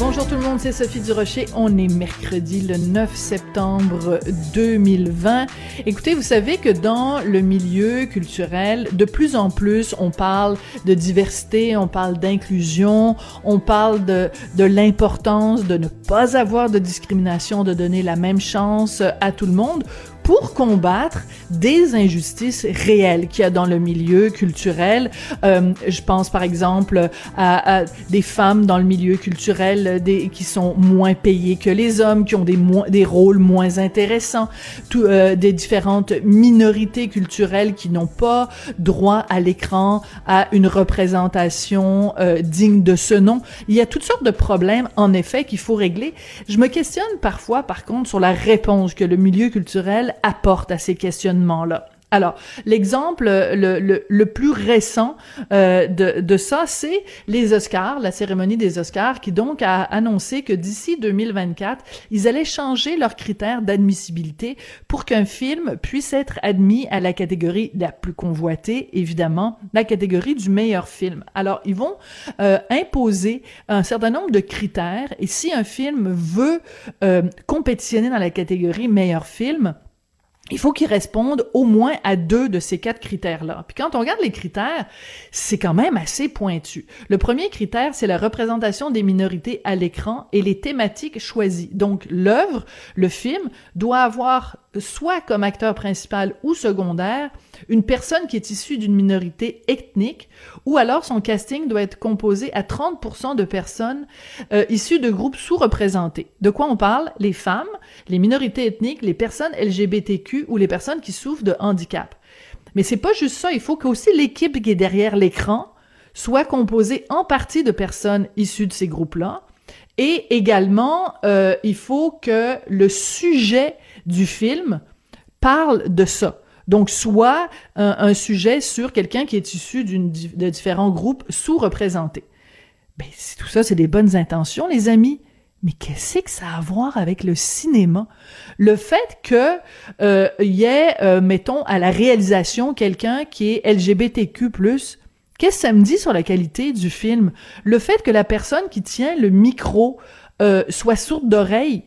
Bonjour tout le monde, c'est Sophie Durocher. On est mercredi le 9 septembre 2020. Écoutez, vous savez que dans le milieu culturel, de plus en plus, on parle de diversité, on parle d'inclusion, on parle de, de l'importance de ne pas avoir de discrimination, de donner la même chance à tout le monde pour combattre des injustices réelles qu'il y a dans le milieu culturel. Euh, je pense par exemple à, à, des femmes dans le milieu culturel des, qui sont moins payées que les hommes, qui ont des, des rôles moins intéressants, tout, euh, des différentes minorités culturelles qui n'ont pas droit à l'écran, à une représentation euh, digne de ce nom. Il y a toutes sortes de problèmes, en effet, qu'il faut régler. Je me questionne parfois, par contre, sur la réponse que le milieu culturel apporte à ces questionnements-là. Alors, l'exemple le, plus récent euh, de, de ça, c'est les Oscars, la cérémonie des Oscars, qui donc a annoncé que d'ici 2024, ils allaient changer leurs critères d'admissibilité pour qu'un film puisse être admis à la catégorie la plus convoitée, évidemment, la catégorie du meilleur film. Alors, ils vont euh, imposer un certain nombre de critères, et si un film veut euh, compétitionner dans la catégorie meilleur film, il faut qu'ils répondent au moins à deux de ces quatre critères-là. Puis quand on regarde les critères, c'est quand même assez pointu. Le premier critère, c'est la représentation des minorités à l'écran et les thématiques choisies. Donc l'œuvre, le film, doit avoir soit comme acteur principal ou secondaire une personne qui est issue d'une minorité ethnique, ou alors son casting doit être composé à 30% de personnes euh, issues de groupes sous-représentés. De quoi on parle? Les femmes, les minorités ethniques, les personnes LGBTQ ou les personnes qui souffrent de handicap. Mais c'est pas juste ça, il faut qu'aussi l'équipe qui est derrière l'écran soit composée en partie de personnes issues de ces groupes-là. Et également, euh, il faut que le sujet du film parle de ça. Donc, soit un, sujet sur quelqu'un qui est issu de différents groupes sous-représentés. Ben, tout ça, c'est des bonnes intentions, les amis. Mais qu'est-ce que ça a à voir avec le cinéma? Le fait que euh, y ait, euh, mettons, à la réalisation quelqu'un qui est LGBTQ+, qu'est-ce que ça me dit sur la qualité du film? Le fait que la personne qui tient le micro euh, soit sourde d'oreille,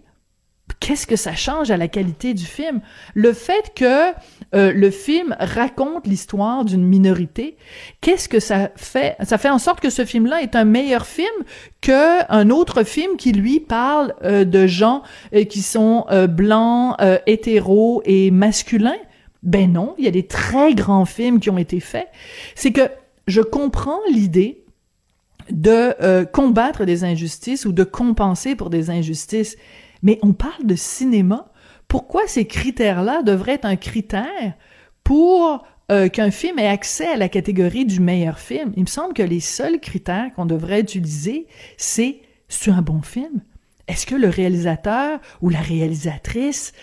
qu'est-ce que ça change à la qualité du film? Le fait que euh, le film raconte l'histoire d'une minorité, qu'est-ce que ça fait? Ça fait en sorte que ce film-là est un meilleur film qu'un autre film qui, lui, parle euh, de gens euh, qui sont euh, blancs, euh, hétéros et masculins. Ben non, il y a des très grands films qui ont été faits. C'est que je comprends l'idée de combattre des injustices ou de compenser pour des injustices. Mais on parle de cinéma. Pourquoi ces critères-là devraient être un critère pour euh, qu'un film ait accès à la catégorie du meilleur film? Il me semble que les seuls critères qu'on devrait utiliser, c'est c'est un bon film? Est-ce que le réalisateur ou la réalisatrice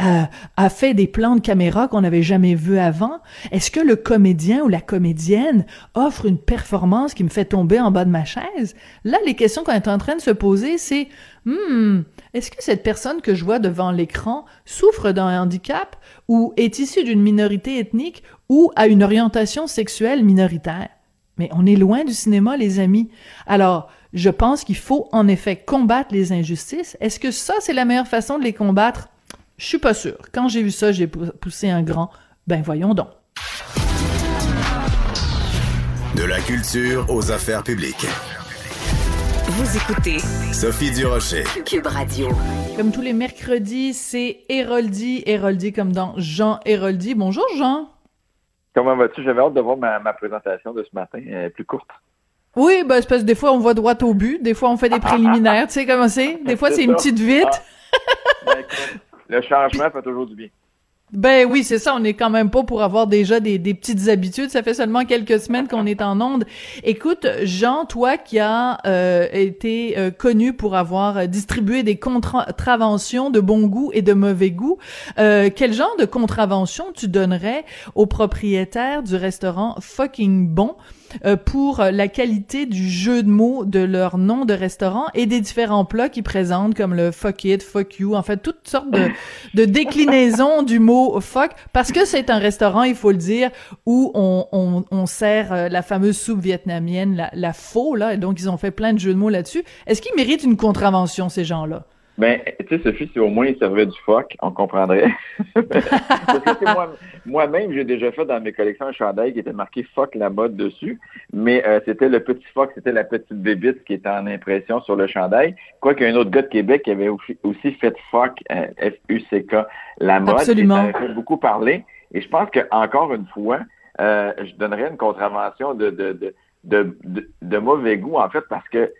euh, a fait des plans de caméra qu'on n'avait jamais vus avant? Est-ce que le comédien ou la comédienne offre une performance qui me fait tomber en bas de ma chaise? Là, les questions qu'on est en train de se poser, c'est hmm, est-ce que cette personne que je vois devant l'écran souffre d'un handicap ou est issue d'une minorité ethnique ou a une orientation sexuelle minoritaire? Mais on est loin du cinéma, les amis. Alors, je pense qu'il faut en effet combattre les injustices. Est-ce que ça, c'est la meilleure façon de les combattre? Je suis pas sûre. Quand j'ai vu ça, j'ai poussé un grand. Ben voyons donc. De la culture aux affaires publiques. Vous écoutez Sophie Durocher. Cube Radio. Comme tous les mercredis, c'est Héroldi. Héroldi comme dans Jean Héroldi. Bonjour Jean. Comment vas-tu? J'avais hâte de voir ma, ma présentation de ce matin, elle est plus courte. Oui, ben, c'est parce que des fois, on va droit au but. Des fois, on fait des préliminaires. tu sais comment c'est? Des fois, c'est une petite vite. Ah. Ben, le changement fait toujours du bien. Ben oui, c'est ça. On est quand même pas pour avoir déjà des, des petites habitudes. Ça fait seulement quelques semaines qu'on est en onde. Écoute, Jean, toi qui as euh, été euh, connu pour avoir distribué des contraventions de bon goût et de mauvais goût, euh, quel genre de contravention tu donnerais au propriétaire du restaurant Fucking Bon? Euh, pour la qualité du jeu de mots de leur nom de restaurant et des différents plats qu'ils présentent, comme le fuck it, fuck you, en fait, toutes sortes de, de déclinaisons du mot fuck, parce que c'est un restaurant, il faut le dire, où on, on, on sert euh, la fameuse soupe vietnamienne, la, la faux, là, et donc ils ont fait plein de jeux de mots là-dessus. Est-ce qu'ils méritent une contravention, ces gens-là? Ben, tu sais, Sophie, si au moins ils servaient du phoque, on comprendrait. Parce que moi, moi-même, j'ai déjà fait dans mes collections un chandail qui était marqué phoque la mode dessus, mais euh, c'était le petit phoque, c'était la petite bébite qui était en impression sur le chandail. Quoi qu'il y a un autre gars de Québec qui avait aussi fait phoque, euh, F-U-C-K, la mode. Absolument. Ça fait beaucoup parler. Et je pense que encore une fois, euh, je donnerais une contravention de, de, de, de, de mauvais goût, en fait, parce que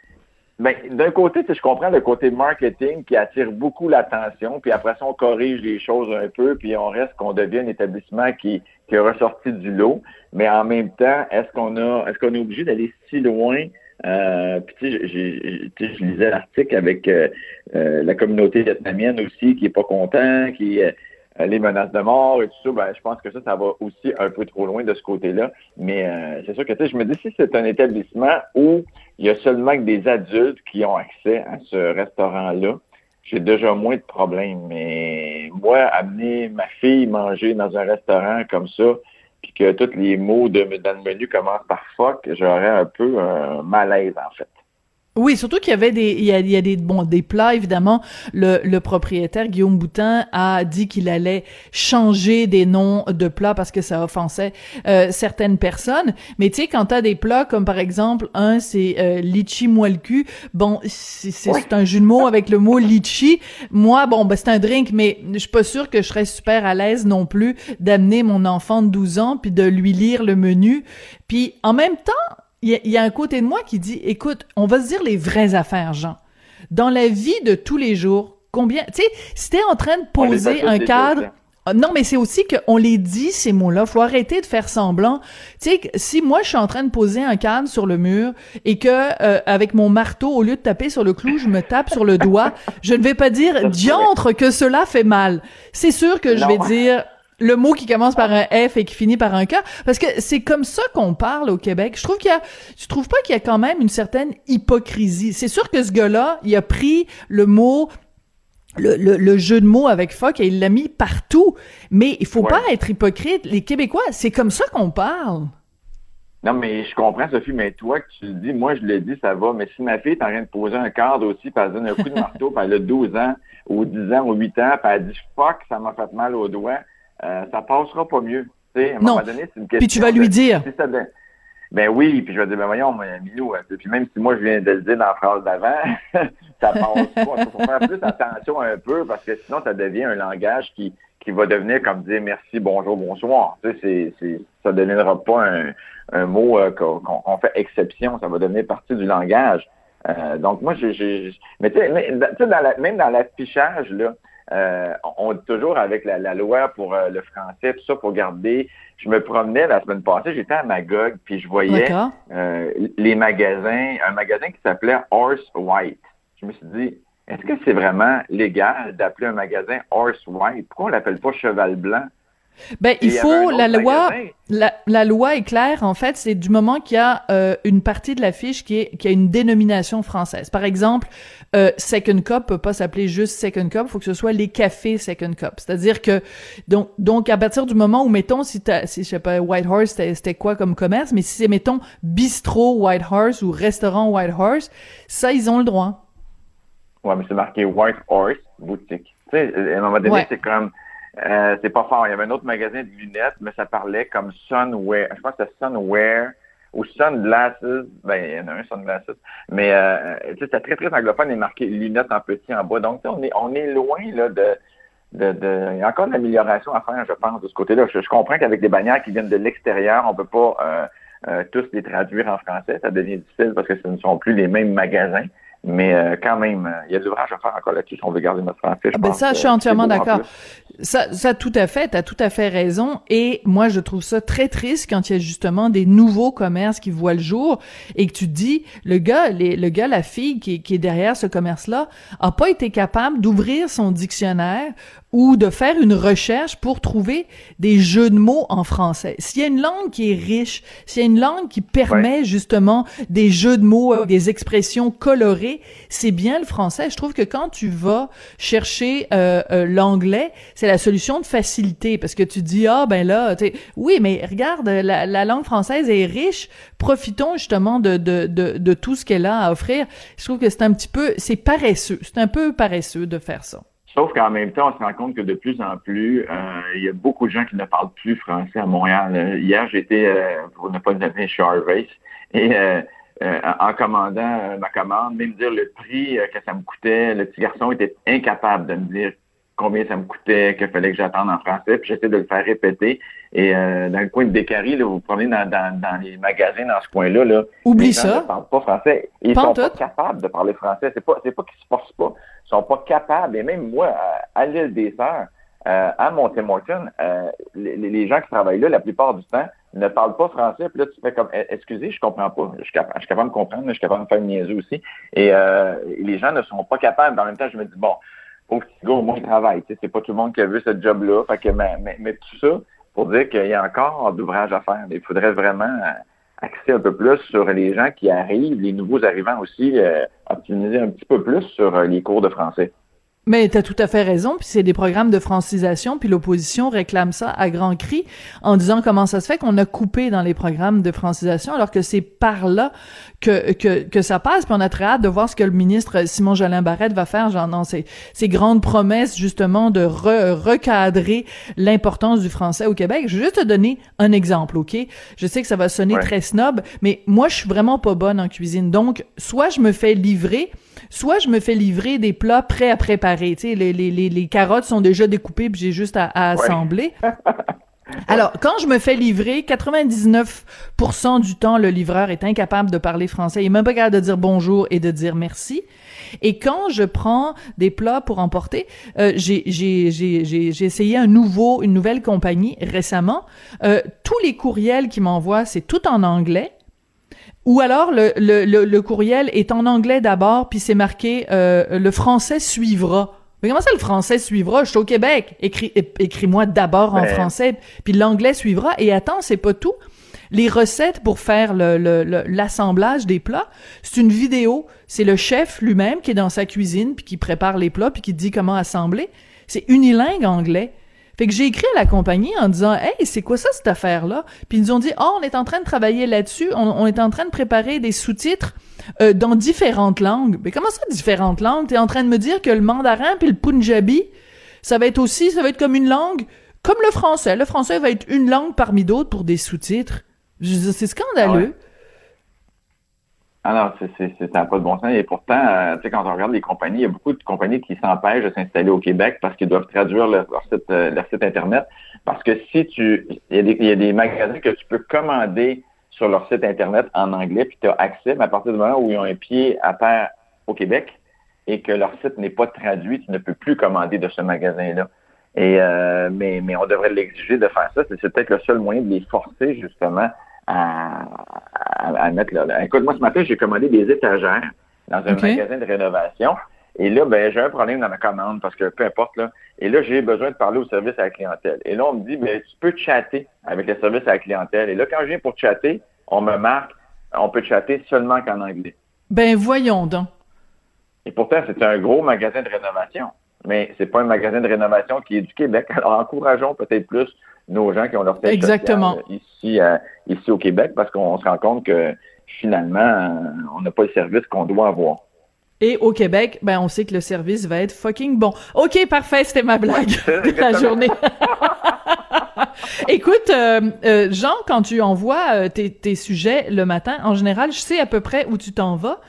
ben, d'un côté, je comprends le côté marketing qui attire beaucoup l'attention, puis après ça, on corrige les choses un peu, puis on reste qu'on devient un établissement qui, qui est ressorti du lot. Mais en même temps, est-ce qu'on a est-ce qu'on est obligé d'aller si loin? Euh, puis tu sais, je lisais l'article avec euh, euh, la communauté vietnamienne aussi qui est pas content, qui euh, les menaces de mort et tout ça, ben, je pense que ça, ça va aussi un peu trop loin de ce côté-là. Mais euh, c'est sûr que tu sais, je me dis si c'est un établissement où il y a seulement que des adultes qui ont accès à ce restaurant-là, j'ai déjà moins de problèmes. Mais moi, amener ma fille manger dans un restaurant comme ça, puis que tous les mots de, dans le menu commencent par fuck, j'aurais un peu un malaise en fait. Oui, surtout qu'il y avait des, il y a, il y a des, bon, des plats évidemment. Le, le propriétaire Guillaume Boutin a dit qu'il allait changer des noms de plats parce que ça offensait euh, certaines personnes. Mais tu sais, quand t'as des plats comme par exemple un, c'est euh, litchi moelle cul. Bon, c'est un jeu de mots avec le mot litchi. Moi, bon, ben c'est un drink, mais je suis pas sûre que je serais super à l'aise non plus d'amener mon enfant de 12 ans puis de lui lire le menu. Puis en même temps, il y, a un côté de moi qui dit, écoute, on va se dire les vraies affaires, Jean. Dans la vie de tous les jours, combien, tu sais, si t'es en train de poser un cadre, ah, non, mais c'est aussi qu'on les dit, ces mots-là. Faut arrêter de faire semblant. Tu sais, si moi, je suis en train de poser un cadre sur le mur et que, euh, avec mon marteau, au lieu de taper sur le clou, je me tape sur le doigt, je ne vais pas dire diantre que cela fait mal. C'est sûr que je vais dire le mot qui commence par un F et qui finit par un K, parce que c'est comme ça qu'on parle au Québec. Je trouve qu'il y a, tu trouves pas qu'il y a quand même une certaine hypocrisie. C'est sûr que ce gars-là, il a pris le mot le, le, jeu de mots avec fuck et il l'a mis partout. Mais il faut pas être hypocrite. Les Québécois, c'est comme ça qu'on parle. Non, mais je comprends, Sophie, mais toi, que tu le dis, moi, je l'ai dit, ça va. Mais si ma fille est en train de poser un cadre aussi, puis elle donne un coup de marteau, puis elle a 12 ans, ou 10 ans, ou 8 ans, puis elle dit fuck, ça m'a fait mal au doigt, euh, ça passera pas mieux. sais, à un non. moment donné, c'est une question. Puis tu vas lui dire. ben, oui, puis je vais dire, ben voyons, mon Milou, puis même si moi je viens de le dire dans la phrase d'avant, ça passe pas. Il faut faire plus attention un peu parce que sinon ça devient un langage qui, qui va devenir comme dire merci, bonjour, bonsoir. Tu sais, c'est, ça ne deviendra pas un, un mot euh, qu'on, fait exception, ça va devenir partie du langage. Euh, donc moi, j'ai, mais tu sais, même dans l'affichage, là, euh, on dit toujours avec la, loi pour euh, le français, tout ça, pour garder. Je me promenais la semaine passée, j'étais à Magog, puis je voyais euh, les magasins, un magasin qui s'appelait Horse White. Je me suis dit, est-ce que c'est vraiment légal d'appeler un magasin Horse White? Pourquoi on l'appelle pas Cheval Blanc? Ben, il faut la loi. La, la, loi est claire. En fait, c'est du moment qu'il y a euh, une partie de la fiche qui est qui a une dénomination française. Par exemple, euh, Second Cup peut pas s'appeler juste Second Cup. Il faut que ce soit les cafés Second Cup. C'est-à-dire que donc donc à partir du moment où mettons si t'as si je sais pas White Horse c'était quoi comme commerce, mais si c'est mettons bistrot White Horse ou restaurant White Horse, ça ils ont le droit. Ouais, mais c'est marqué White Horse boutique. Tu sais, à un moment donné, c'est comme euh, c'est pas fort. Il y avait un autre magasin de lunettes, mais ça parlait comme Sunwear. Je pense que c'était Sunwear ou Sunglasses. Ben, il y en a un Sunglasses. Mais euh, c'était très, très anglophone et marqué lunettes en petit en bas. Donc, on est, on est loin là, de, de, de, il y a encore de l'amélioration à faire, je pense, de ce côté-là. Je, comprends qu'avec des bannières qui viennent de l'extérieur, on peut pas euh, euh, tous les traduire en français. Ça devient difficile parce que ce ne sont plus les mêmes magasins. Mais euh, quand même, euh, il y a de l'ouvrage à faire encore là-dessus si on veut garder notre français. Je ah ben ça, je suis entièrement d'accord. Ça, ça, tout à fait, t'as tout à fait raison. Et moi, je trouve ça très triste quand il y a justement des nouveaux commerces qui voient le jour et que tu te dis, le gars, les, le gars, la fille qui, qui est derrière ce commerce-là, a pas été capable d'ouvrir son dictionnaire ou de faire une recherche pour trouver des jeux de mots en français. S'il y a une langue qui est riche, s'il y a une langue qui permet justement des jeux de mots, euh, des expressions colorées, c'est bien le français. Je trouve que quand tu vas chercher euh, euh, l'anglais, c'est la solution de facilité parce que tu dis ah ben là, oui mais regarde la, la, langue française est riche, profitons justement de de, de, de tout ce qu'elle a à offrir. Je trouve que c'est un petit peu, c'est paresseux, c'est un peu paresseux de faire ça. Sauf qu'en même temps, on se rend compte que de plus en plus, euh, il y a beaucoup de gens qui ne parlent plus français à Montréal. Euh, hier, j'étais, euh, pour ne pas le nommer, chez Harvey, et en commandant ma commande, même dire le prix que ça me coûtait, le petit garçon était incapable de me dire combien ça me coûtait, qu'il fallait que j'attende en français, puis j'essaie de le faire répéter. Et dans le coin de Décari, là, vous prenez dans, dans, les magasins dans ce coin-là, là, Oublie les gens ça. ne parlent pas français. Ils sont pas capables de parler français. C'est pas, c'est pas qu'ils se forcent pas sont pas capables, et même moi, à, l'île des Sœurs, euh, à Montemorton, euh, les, gens qui travaillent là, la plupart du temps, ne parlent pas français. Puis là, tu fais comme, eh, excusez, je comprends pas. Je suis capable, je suis de comprendre, je suis capable de faire une niaiserie aussi. Et euh, les gens ne sont pas capables. En même temps, je me dis, bon, faut que tu au moins travail. Tu sais, c'est pas tout le monde qui a vu ce job-là. Mais, tout ça pour dire qu'il y a encore d'ouvrage à faire. Il faudrait vraiment axer un peu plus sur les gens qui arrivent, les nouveaux arrivants aussi, euh, optimiser un petit peu plus sur euh, les cours de français. Mais tu as tout à fait raison, puis c'est des programmes de francisation, puis l'opposition réclame ça à grands cris en disant comment ça se fait qu'on a coupé dans les programmes de francisation alors que c'est par là que, que, que ça passe, puis on a très hâte de voir ce que le ministre Simon Jolin Barrette va faire, genre non, ces, ces grandes promesses justement de recadrer l'importance du français au Québec. Je vais juste te donner un exemple, OK? Je sais que ça va sonner très snob, mais moi je suis vraiment pas bonne en cuisine, donc soit je me fais livrer soit je me fais livrer des plats prêts à préparer. Tu sais, les, les, les, carottes sont déjà découpées, puis j'ai juste à, assembler. Alors, quand je me fais livrer, 99% du temps, le livreur est incapable de parler français. Il est même pas capable de dire bonjour et de dire merci. Et quand je prends des plats pour emporter, euh, j'ai essayé un nouveau, une nouvelle compagnie récemment. Euh, tous les courriels qui m'envoient, c'est tout en anglais. Ou alors le, le, le, courriel est en anglais d'abord, puis c'est marqué euh, le français suivra. Mais comment ça le français suivra? Je suis au Québec. Écris, écris-moi d'abord en français, puis l'anglais suivra. Et attends, c'est pas tout. Les recettes pour faire l'assemblage des plats, c'est une vidéo. C'est le chef lui-même qui est dans sa cuisine, puis qui prépare les plats, puis qui dit comment assembler. C'est unilingue anglais. Fait que j'ai écrit à la compagnie en disant Hey, c'est quoi ça cette affaire-là? Puis ils nous ont dit Oh, on est en train de travailler là-dessus, on, est en train de préparer des sous-titres euh, dans différentes langues. Mais comment ça, différentes langues? T'es en train de me dire que le mandarin puis le punjabi, ça va être aussi, ça va être comme une langue, comme le français. Le français va être une langue parmi d'autres pour des sous-titres. C'est scandaleux. Alors, ah c'est un pas de bon sens. Et pourtant, euh, tu sais, quand on regarde les compagnies, il y a beaucoup de compagnies qui s'empêchent de s'installer au Québec parce qu'ils doivent traduire leur, site, euh, leur site Internet. Parce que si tu. Il y, a des, y a des magasins que tu peux commander sur leur site Internet en anglais, puis tu as accès, mais à partir du moment où ils ont un pied à terre au Québec et que leur site n'est pas traduit, tu ne peux plus commander de ce magasin-là. Et euh, mais, mais on devrait l'exiger de faire ça. C'est peut-être le seul moyen de les forcer, justement, à, à, mettre là. Écoute, moi, ce matin, j'ai commandé des étagères dans un magasin de rénovation. Et là, ben, j'ai un problème dans ma commande parce que peu importe, là. Et là, j'ai besoin de parler au service à la clientèle. Et là, on me dit, ben, tu peux chatter avec le service à la clientèle. Et là, quand je viens pour chatter, on me marque, on peut chatter seulement qu'en anglais. Ben, voyons donc. Et pourtant, c'est un gros magasin de rénovation. Mais c'est pas un magasin de rénovation qui est du Québec. Alors, encourageons peut-être plus nos gens qui ont leur tête Exactement. ici, euh, ici au Québec parce qu'on se rend compte que finalement, euh, on n'a pas le service qu'on doit avoir. Et au Québec, ben on sait que le service va être fucking bon. Ok, parfait, c'était ma blague de la journée. Écoute, euh, Jean, quand tu envoies tes, tes, sujets le matin, en général, je sais à peu près où tu t'en vas.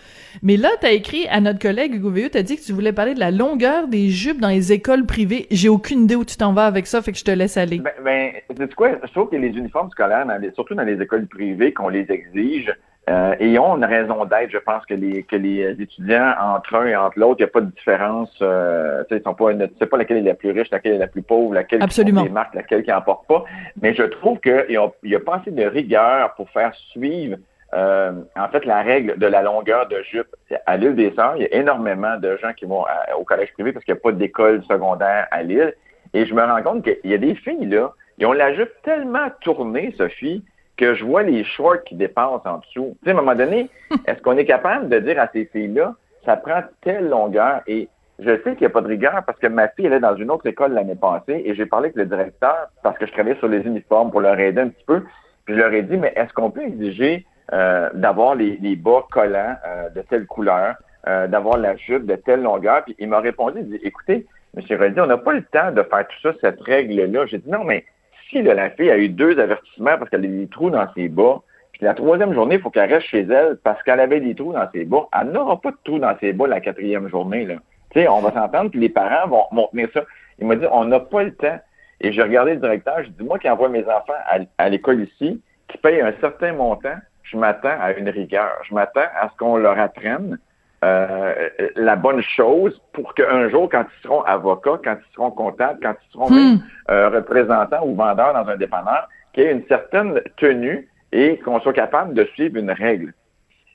Mais là, tu as écrit à notre collègue Hugo tu as dit que tu voulais parler de la longueur des jupes dans les écoles privées. J'ai aucune idée où tu t'en vas avec ça, fait que je te laisse aller. Ben, ben sais quoi? Je trouve que les uniformes scolaires, surtout dans les écoles privées, qu'on les exige, euh, et ont une raison d'être. Je pense que les que les étudiants entre un et entre l'autre, il n'y a pas de différence. Euh, ils sont pas, ne sais pas laquelle est la plus riche, laquelle est la plus pauvre, laquelle Absolument. qui des marques, laquelle qui n'en porte pas. Mais je trouve qu'il n'y a, pas assez de rigueur pour faire suivre euh, en fait, la règle de la longueur de jupe, à l'île des Sœurs, il y a énormément de gens qui vont au collège privé parce qu'il n'y a pas d'école secondaire à l'île. Et je me rends compte qu'il y a des filles, là, ils ont la jupe tellement tournée, Sophie, que je vois les shorts qui dépassent en dessous. Tu sais, à un moment donné, est-ce qu'on est capable de dire à ces filles-là, ça prend telle longueur? Et je sais qu'il n'y a pas de rigueur parce que ma fille, elle est dans une autre école l'année passée et j'ai parlé avec le directeur parce que je travaillais sur les uniformes pour leur aider un petit peu. Puis je leur ai dit, mais est-ce qu'on peut exiger euh, d'avoir les, les, bas collants euh, de telle couleur, euh, d'avoir la jupe de telle longueur? Puis il m'a répondu, il dit, écoutez, M. Reddy, on n'a pas le temps de faire tout ça, cette règle-là. J'ai dit, non, mais si la fille a eu deux avertissements parce qu'elle a des trous dans ses bas, puis la troisième journée, il faut qu'elle reste chez elle parce qu'elle avait des trous dans ses bas, elle n'aura pas de trous dans ses bas la quatrième journée. Là. Tu sais, on va s'entendre, puis les parents vont, vont tenir ça. Il m'a dit, on n'a pas le temps. Et j'ai regardé le directeur, j'ai dit, moi qui envoie mes enfants à, l'école ici, qui paye un certain montant, je m'attends à une rigueur. Je m'attends à ce qu'on leur apprenne euh, la bonne chose pour qu'un jour, quand ils seront avocats, quand ils seront comptables, quand ils seront même, hmm. euh, représentants ou vendeurs dans un dépanneur, qu'il y ait une certaine tenue et qu'on soit capable de suivre une règle.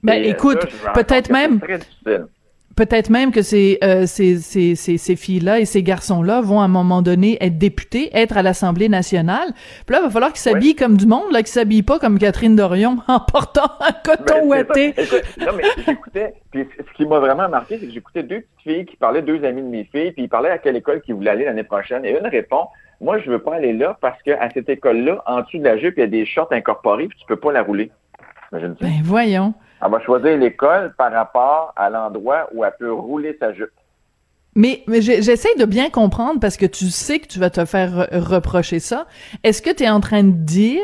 Ben, écoute, peut-être même. Peut-être même que ces, euh, ces, ces, ces, filles-là et ces garçons-là vont à un moment donné être députés, être à l'Assemblée nationale. Puis là, il va falloir qu'ils s'habillent comme du monde, là, qu'ils s'habillent pas comme Catherine Dorion en portant un coton ouaté. non, mais j'écoutais, puis ce qui m'a vraiment marqué, c'est que j'écoutais deux petites filles qui parlaient, deux amis de mes filles, puis ils parlaient à quelle école qu'ils voulaient aller l'année prochaine. Et une répond, moi, je veux pas aller là parce qu'à cette école-là, en dessous de la jupe, il y a des shorts incorporés, puis tu peux pas la rouler. Ben voyons. Elle va choisir l'école par rapport à l'endroit où elle peut rouler sa jupe. Mais, mais j'essaie de bien comprendre parce que tu sais que tu vas te faire reprocher ça. Est-ce que tu es en train de dire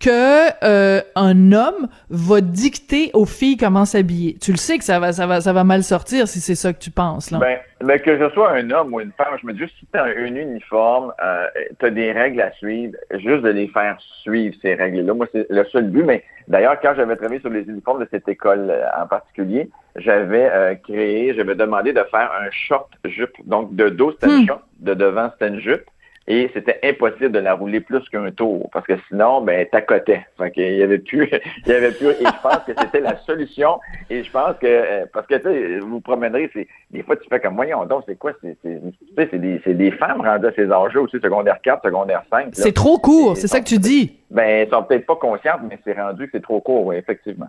que euh, un homme va dicter aux filles comment s'habiller. Tu le sais que ça va, ça va, ça va mal sortir si c'est ça que tu penses là. Ben, ben que je sois un homme ou une femme, je me dis juste si t'as un uniforme, euh, t'as des règles à suivre, juste de les faire suivre ces règles-là. Moi, c'est le seul but. Mais d'ailleurs, quand j'avais travaillé sur les uniformes de cette école euh, en particulier, j'avais euh, créé, j'avais demandé de faire un short jupe. Donc de dos c'était hmm. short, de devant c'était une jupe et c'était impossible de la rouler plus qu'un tour parce que sinon ben t'accotais. Fait qu'il y avait plus il y avait plus et je pense que c'était la solution. Et je pense que euh, parce que tu sais vous, promènerez c'est des fois tu fais comme voyons donc c'est quoi c'est c'est c'est des c'est des femmes rendues à ces âges aussi secondaire 4 secondaire 5 c'est trop court c'est ça que tu dis. ben elles sont peut-être pas conscientes mais c'est rendu que c'est trop court oui effectivement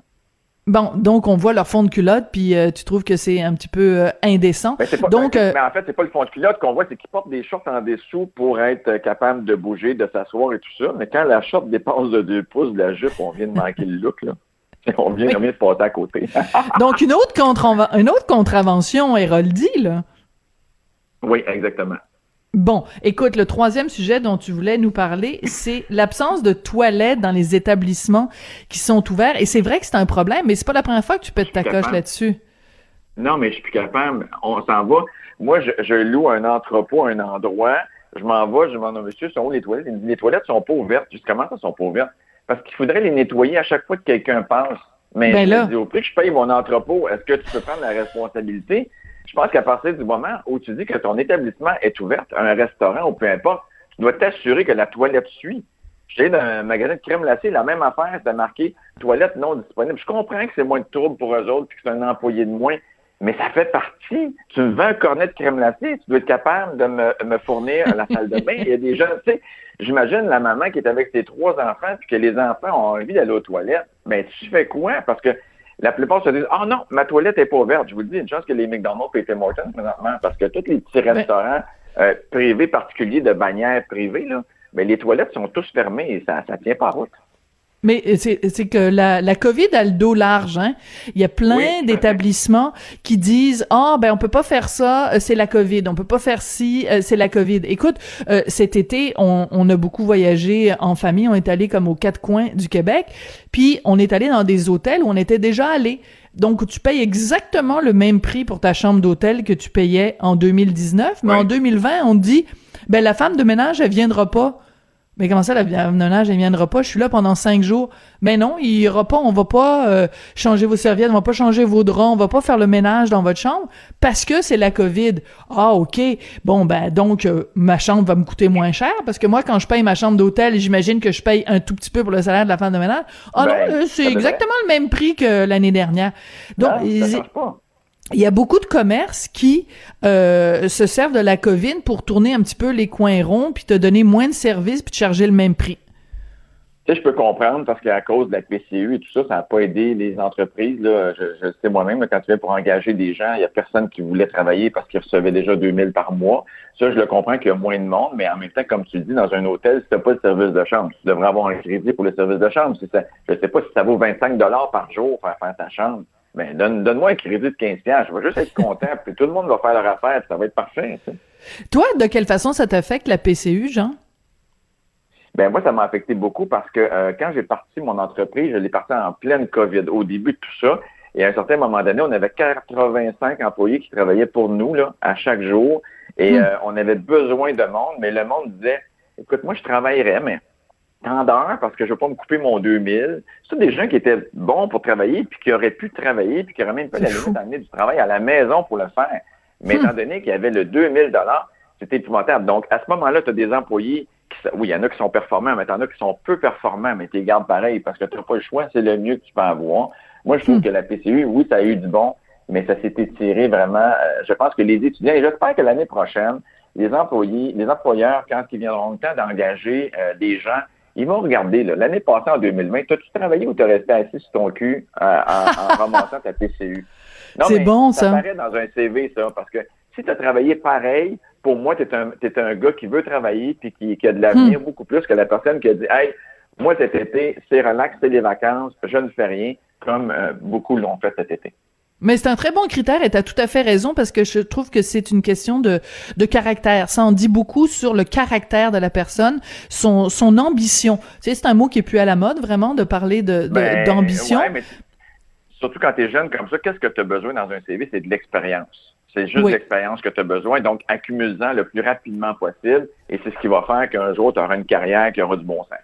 Bon, donc on voit leur fond de culotte, puis euh, tu trouves que c'est un petit peu euh, indécent. Pas, donc, euh, mais en fait, c'est pas le fond de culotte qu'on voit, c'est qu'ils portent des shorts en dessous pour être capable de bouger, de s'asseoir et tout ça. Mais quand la short dépasse de deux pouces de la jupe, on vient de manquer le look là. On vient, de passer à côté. donc une autre contre une autre contravention, Héroldi, là. Oui, exactement. Bon, écoute, le troisième sujet dont tu voulais nous parler, c'est l'absence de toilettes dans les établissements qui sont ouverts. Et c'est vrai que c'est un problème, mais c'est pas la première fois que tu pètes ta coche là-dessus. Non, mais je suis plus capable. On s'en va. Moi, je, loue un entrepôt, un endroit. Je m'en vais, je demande au monsieur, sont où les toilettes? Il me dit, les toilettes sont pas ouvertes. Juste comment ça sont pas ouvertes? Parce qu'il faudrait les nettoyer à chaque fois que quelqu'un passe. Mais ben je dis, au prix que je paye mon entrepôt, est-ce que tu peux prendre la responsabilité? Je pense qu'à partir du moment où tu dis que ton établissement est ouvert, un restaurant ou peu importe, tu dois t'assurer que la toilette suit. J'étais dans un magasin de crème glacée, la même affaire, c'était marqué toilette non disponible. Je comprends que c'est moins de trouble pour eux autres puis que c'est un employé de moins, mais ça fait partie. Tu me vends un cornet de crème glacée, tu dois être capable de me, fournir la salle de bain. Il y a des gens, tu sais, j'imagine la maman qui est avec ses trois enfants puis que les enfants ont envie d'aller aux toilettes. Ben, tu fais quoi? Parce que la plupart se disent Ah oh non, ma toilette est pas ouverte. Je vous dis, une chance que les McDonald's et Tim Hortons présentement, parce que tous les petits ben restaurants euh, privés particuliers de bannières privées, là, mais les toilettes sont tous fermées et ça ne tient pas route. Mais c'est que la, la COVID a le dos large. Hein? Il y a plein d'établissements qui disent ah ben on peut pas faire ça, euh, c'est la COVID. On peut pas faire ci, euh, c'est la COVID. Écoute, euh, cet été on, on, a beaucoup voyagé en famille. On est allé comme aux quatre coins du Québec, puis on est allé dans des hôtels où on était déjà allé. Donc, tu payes exactement le même prix pour ta chambre d'hôtel que tu payais en 2019, mais en 2020, on te dit, ben la femme de ménage, elle viendra pas. Mais comment ça, la ménage, elle viendra pas? Je suis là pendant cinq jours. Mais non, il y aura pas, on va pas euh, changer vos serviettes, on va pas changer vos draps, on va pas faire le ménage dans votre chambre parce que c'est la COVID. Ah, OK. Bon, ben, donc, euh, ma chambre va me coûter moins cher parce que moi, quand je paye ma chambre d'hôtel, j'imagine que je paye un tout petit peu pour le salaire de la femme de ménage. Ah non, ben, euh, c'est exactement le même prix que l'année dernière. Donc, il y a beaucoup de commerces qui euh, se servent de la COVID pour tourner un petit peu les coins ronds, puis te donner moins de services, puis te charger le même prix. Tu sais, je peux comprendre parce qu'à cause de la PCU et tout ça, ça n'a pas aidé les entreprises. Là. Je, je sais moi-même, quand tu viens pour engager des gens, il n'y a personne qui voulait travailler parce qu'ils recevaient déjà 2000 par mois. Ça, je le comprends qu'il y a moins de monde, mais en même temps, comme tu le dis, dans un hôtel, si tu n'as pas de service de chambre, tu devrais avoir un crédit pour le service de chambre. Je ne sais pas si ça vaut 25 par jour faire faire ta chambre. Mais donne, donne-moi un crédit de 15 Je vais juste être content, puis tout le monde va faire leur affaire, ça va être parfait. Toi, de quelle façon ça t'affecte la PCU, Jean? Ben moi, ça m'a affecté beaucoup parce que euh, quand j'ai parti mon entreprise, je l'ai parti en pleine COVID, au début de tout ça. Et à un certain moment donné, on avait 85 employés qui travaillaient pour nous là, à chaque jour. Et hmm. euh, on avait besoin de monde, mais le monde disait Écoute, moi, je travaillerais, mais tant d'heures parce que je veux pas me couper mon 2000. C'est des gens qui étaient bons pour travailler, puis qui auraient pu travailler, puis qui auraient même pas la limite d'amener du travail à la maison pour le faire. Mais hmm. étant donné qu'il y avait le 2000 c'était épouvantable. Donc, à ce moment-là, tu as des employés oui, il y en a qui sont performants, mais y en a qui sont peu performants, mais tu les gardes pareil parce que tu n'as pas le choix, c'est le mieux que tu peux avoir. Moi, je trouve hmm. que la PCU, oui, ça a eu du bon, mais ça s'est étiré vraiment. Euh, je pense que les étudiants, et j'espère que l'année prochaine, les employés, les employeurs, quand ils viendront le temps d'engager euh, des gens, ils vont regarder, l'année passée, en 2020, as-tu travaillé ou t'as resté assis sur ton cul euh, en, en, ta PCU? C'est bon, ça. Ça paraît dans un CV, ça, parce que si tu as travaillé pareil, pour moi, tu es un, un gars qui veut travailler puis qui, qui a de l'avenir hmm. beaucoup plus que la personne qui a dit Hey, moi cet été, c'est relax, c'est les vacances, je ne fais rien, comme euh, beaucoup l'ont fait cet été. Mais c'est un très bon critère et tu as tout à fait raison parce que je trouve que c'est une question de, de caractère. Ça en dit beaucoup sur le caractère de la personne, son, son ambition. Tu sais, c'est un mot qui est plus à la mode, vraiment, de parler de, ben, d'ambition. Ouais, mais surtout quand tu es jeune comme ça, qu'est-ce que tu as besoin dans un CV? C'est de l'expérience. C'est juste l'expérience que tu as besoin. Donc, accumule-en le plus rapidement possible. Et c'est ce qui va faire qu'un jour, tu auras une carrière qui aura du bon sens.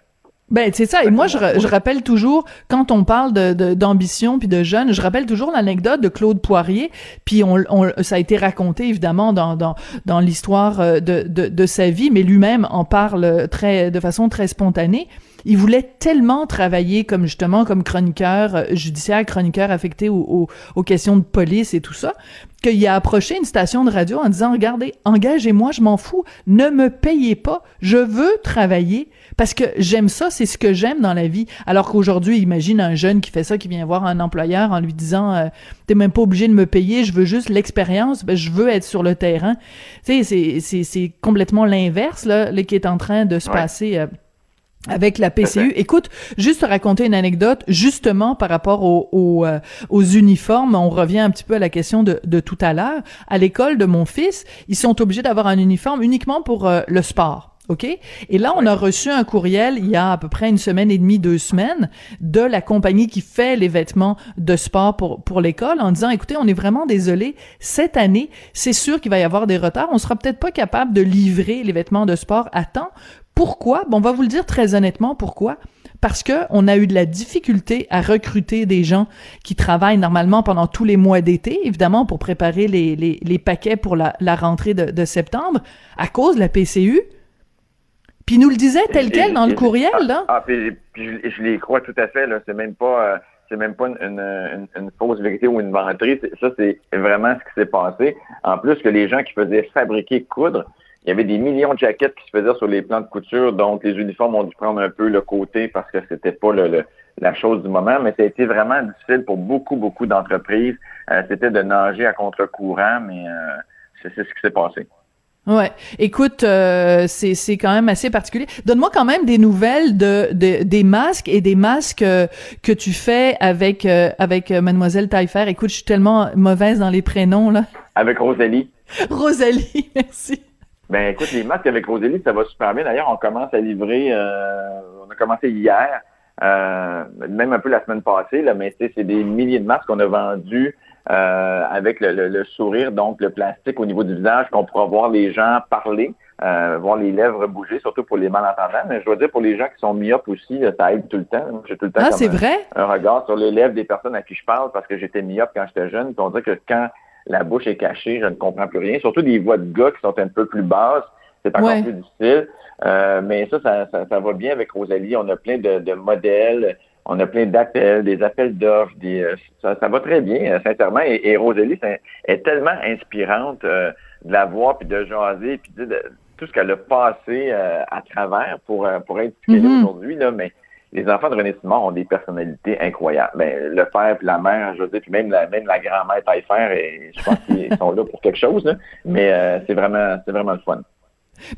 Ben c'est ça. Et moi, je, je, rappelle toujours quand on parle de d'ambition puis de jeunes, je rappelle toujours l'anecdote de Claude Poirier. Puis on, on, ça a été raconté évidemment dans dans, dans l'histoire euh, de, de, de sa vie, mais lui-même en parle très de façon très spontanée. Il voulait tellement travailler comme justement comme chroniqueur euh, judiciaire, chroniqueur affecté aux, aux, questions de police et tout ça, qu'il a approché une station de radio en disant regardez, engagez-moi, je m'en fous, ne me payez pas, je veux travailler parce que j'aime ça, c'est ce que j'aime dans la vie. Alors qu'aujourd'hui, imagine un jeune qui fait ça, qui vient voir un employeur en lui disant euh, t'es même pas obligé de me payer, je veux juste l'expérience, ben, je veux être sur le terrain. Tu sais, c'est c'est complètement l'inverse là, qui est en train de se passer. Euh, avec la PCU. Écoute, juste raconter une anecdote, justement par rapport aux, euh, aux uniformes, on revient un petit peu à la question de, de tout à l'heure. À l'école de mon fils, ils sont obligés d'avoir un uniforme uniquement pour euh, le sport. OK? Et là, on a reçu un courriel il y a à peu près une semaine et demie, deux semaines, de la compagnie qui fait les vêtements de sport pour, pour l'école en disant, écoutez, on est vraiment désolé, cette année, c'est sûr qu'il va y avoir des retards. On sera peut-être pas capable de livrer les vêtements de sport à temps pourquoi? Bon, on va vous le dire très honnêtement pourquoi? Parce que on a eu de la difficulté à recruter des gens qui travaillent normalement pendant tous les mois d'été, évidemment pour préparer les, les, les paquets pour la, la rentrée de, de, septembre, à cause de la PCU. Puis nous le disait tel quel dans le courriel, là. Ah, puis, je, les crois tout à fait, là. C'est même pas... Euh, c'est même pas une, une, une, fausse vérité ou une menterie. Ça, c'est vraiment ce qui s'est passé. En plus que les gens qui faisaient fabriquer coudre, il y avait des millions de jaquettes qui se faisaient sur les plans de couture, donc les uniformes ont dû prendre un peu le côté parce que c'était pas le, la chose du moment, mais ça a été vraiment difficile pour beaucoup, beaucoup d'entreprises. Euh, c'était de nager à contre-courant, mais euh, c'est ce qui s'est passé. Ouais, écoute, euh, c'est c'est quand même assez particulier. Donne-moi quand même des nouvelles de, de, des masques et des masques que tu fais avec avec mademoiselle Taillefer. Écoute, je suis tellement mauvaise dans les prénoms là. Avec Rosalie. Rosalie, merci. Ben écoute, les masques avec Rosélie, ça va super bien. D'ailleurs, on commence à livrer, euh, on a commencé hier, euh, même un peu la semaine passée, là, mais c'est des milliers de masques qu'on a vendus euh, avec le, sourire, donc le plastique au niveau du visage, qu'on pourra voir les gens parler, voir les lèvres bouger, surtout pour les malentendants. Mais je dois dire, pour les gens qui sont myopes aussi, ça aide tout le temps. J'ai tout le temps ah, vrai? un regard sur les lèvres des personnes à qui je parle parce que j'étais myope quand j'étais jeune. Puis on dirait que quand la bouche est cachée, je ne comprends plus rien. Surtout des voix de gars qui sont un peu plus basses, c'est encore plus difficile. Euh, mais ça ça, ça va bien avec Rosalie. On a plein de, modèles. On a plein d'appels, des appels d'offres, des, ça, va très bien, sincèrement. Et, et Rosélie est, tellement inspirante de la voir, puis de jaser, puis de, tout ce qu'elle a passé à travers pour, pour être ce qu'elle est aujourd'hui. Là, mais les enfants de René Simon ont des personnalités incroyables. Ben, le père puis la mère, je veux dire, puis même la, même la grand-mère Taillefer, et je pense qu'ils sont là pour quelque chose. Là. Mais euh, c'est vraiment, c'est vraiment le fun.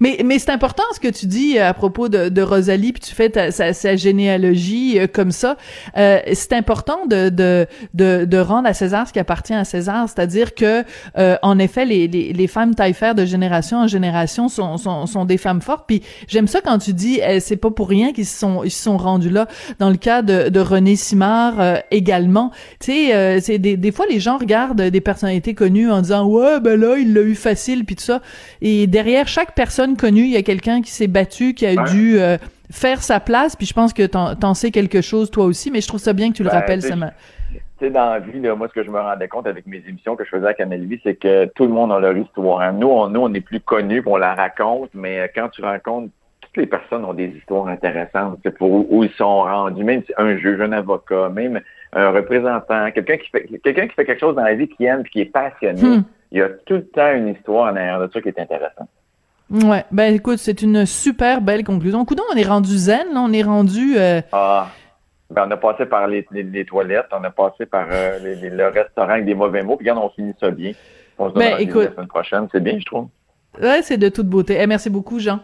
Mais, mais c'est important ce que tu dis euh, à propos de, de Rosalie, puis tu fais ta, sa, sa, généalogie euh, comme ça. Euh, c'est important de, de, de, de, rendre à César ce qui appartient à César, c'est-à-dire que, euh, en effet, les, les, les femmes taillefer de génération en génération sont, sont, sont des femmes fortes. Puis j'aime ça quand tu dis, eh, c'est pas pour rien qu'ils se sont, ils sont rendus là. Dans le cas de, de René Simard également, tu sais, c'est des, des fois les gens regardent des personnalités connues en disant ouais ben là il l'a eu facile puis tout ça. Et derrière chaque personne personne connue, il y a quelqu'un qui s'est battu, qui a dû euh, faire sa place, puis je pense que t'en, en sais quelque chose toi aussi, mais je trouve ça bien que tu le ben, rappelles, ça Tu sais, dans la vie, moi, ce que je me rendais compte avec mes émissions que je faisais à Canal Vie, c'est que tout le monde a leur histoire. Hein. Nous, on, nous, on est plus connus, on la raconte, mais euh, quand tu rencontres toutes les personnes ont des histoires intéressantes pour où, ils sont rendus, même un juge, un avocat, même un représentant, quelqu'un qui fait quelqu'un qui fait quelque chose dans la vie qui aime et qui est passionné. Hmm. Il y a tout le temps une histoire en arrière de ça qui est intéressante. Ouais, ben écoute, c'est une super belle conclusion. Coudon, on est rendu zen, là, on est rendu. Euh... Ah, ben on a passé par les, les, toilettes, on a passé par euh, les, le restaurant avec des mauvais mots, puis regarde, on finit ça bien. On se ben, écoute, la semaine prochaine, c'est bien, je trouve. Ouais, c'est de toute beauté. Eh, merci beaucoup, Jean.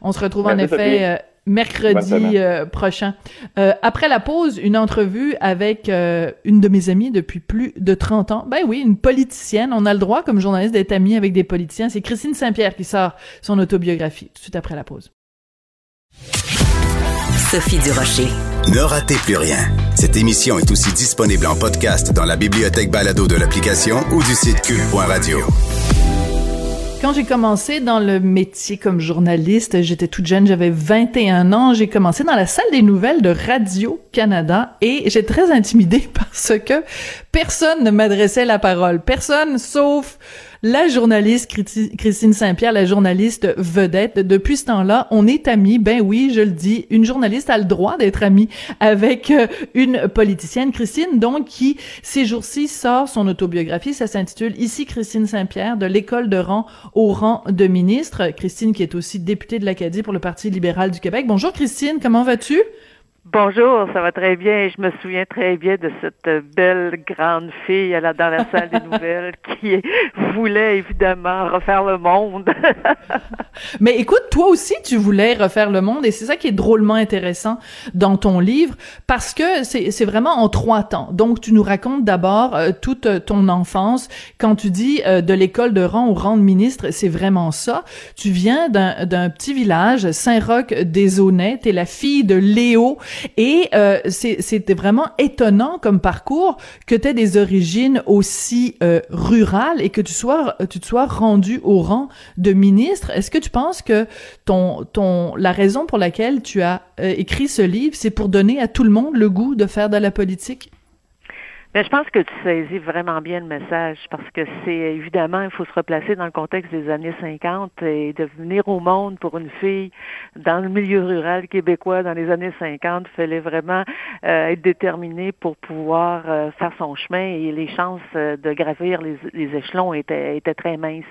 On se retrouve en effet mercredi euh, prochain. Euh, après la pause, une entrevue avec euh, une de mes amies depuis plus de 30 ans. Ben oui, une politicienne. On a le droit, comme journaliste, d'être amie avec des politiciens. C'est Christine Saint-Pierre qui sort son autobiographie tout de suite après la pause. Sophie Durocher. Ne ratez plus rien. Cette émission est aussi disponible en podcast dans la bibliothèque balado de l'application ou du site cul.radio. Quand j'ai commencé dans le métier comme journaliste, j'étais toute jeune, j'avais 21 ans, j'ai commencé dans la salle des nouvelles de Radio-Canada et j'étais très intimidée parce que personne ne m'adressait la parole. Personne sauf la journaliste Christine Saint-Pierre, la journaliste vedette. Depuis ce temps-là, on est amis. Ben oui, je le dis, une journaliste a le droit d'être amie avec euh, une politicienne. Christine, donc, qui, ces jours-ci, sort son autobiographie. Ça s'intitule Ici Christine Saint-Pierre, de l'école de rang au rang de ministre. Christine, qui est aussi députée de l'Acadie pour le Parti libéral du Québec. Bonjour Christine, comment vas-tu? Bonjour, ça va très bien. Je me souviens très bien de cette belle grande fille dans la salle des nouvelles qui voulait évidemment refaire le monde. Mais écoute, toi aussi, tu voulais refaire le monde et c'est ça qui est drôlement intéressant dans ton livre parce que c'est vraiment en trois temps. Donc, tu nous racontes d'abord euh, toute ton enfance. Quand tu dis euh, de l'école de rang au rang de ministre, c'est vraiment ça. Tu viens d'un petit village, Saint-Roch des Aunais. T'es la fille de Léo et euh, c'était vraiment étonnant comme parcours que tu aies des origines aussi euh, rurales et que tu sois tu te sois rendu au rang de ministre. Est-ce que tu penses que ton ton la raison pour laquelle tu as euh, écrit ce livre, c'est pour donner à tout le monde le goût de faire de la politique? Ben, je pense que tu saisis vraiment bien le message parce que c'est évidemment, il faut se replacer dans le contexte des années 50 et de venir au monde pour une fille dans le milieu rural québécois dans les années 50, il fallait vraiment euh, être déterminé pour pouvoir euh, faire son chemin et les chances euh, de gravir les, les, échelons étaient, étaient très minces.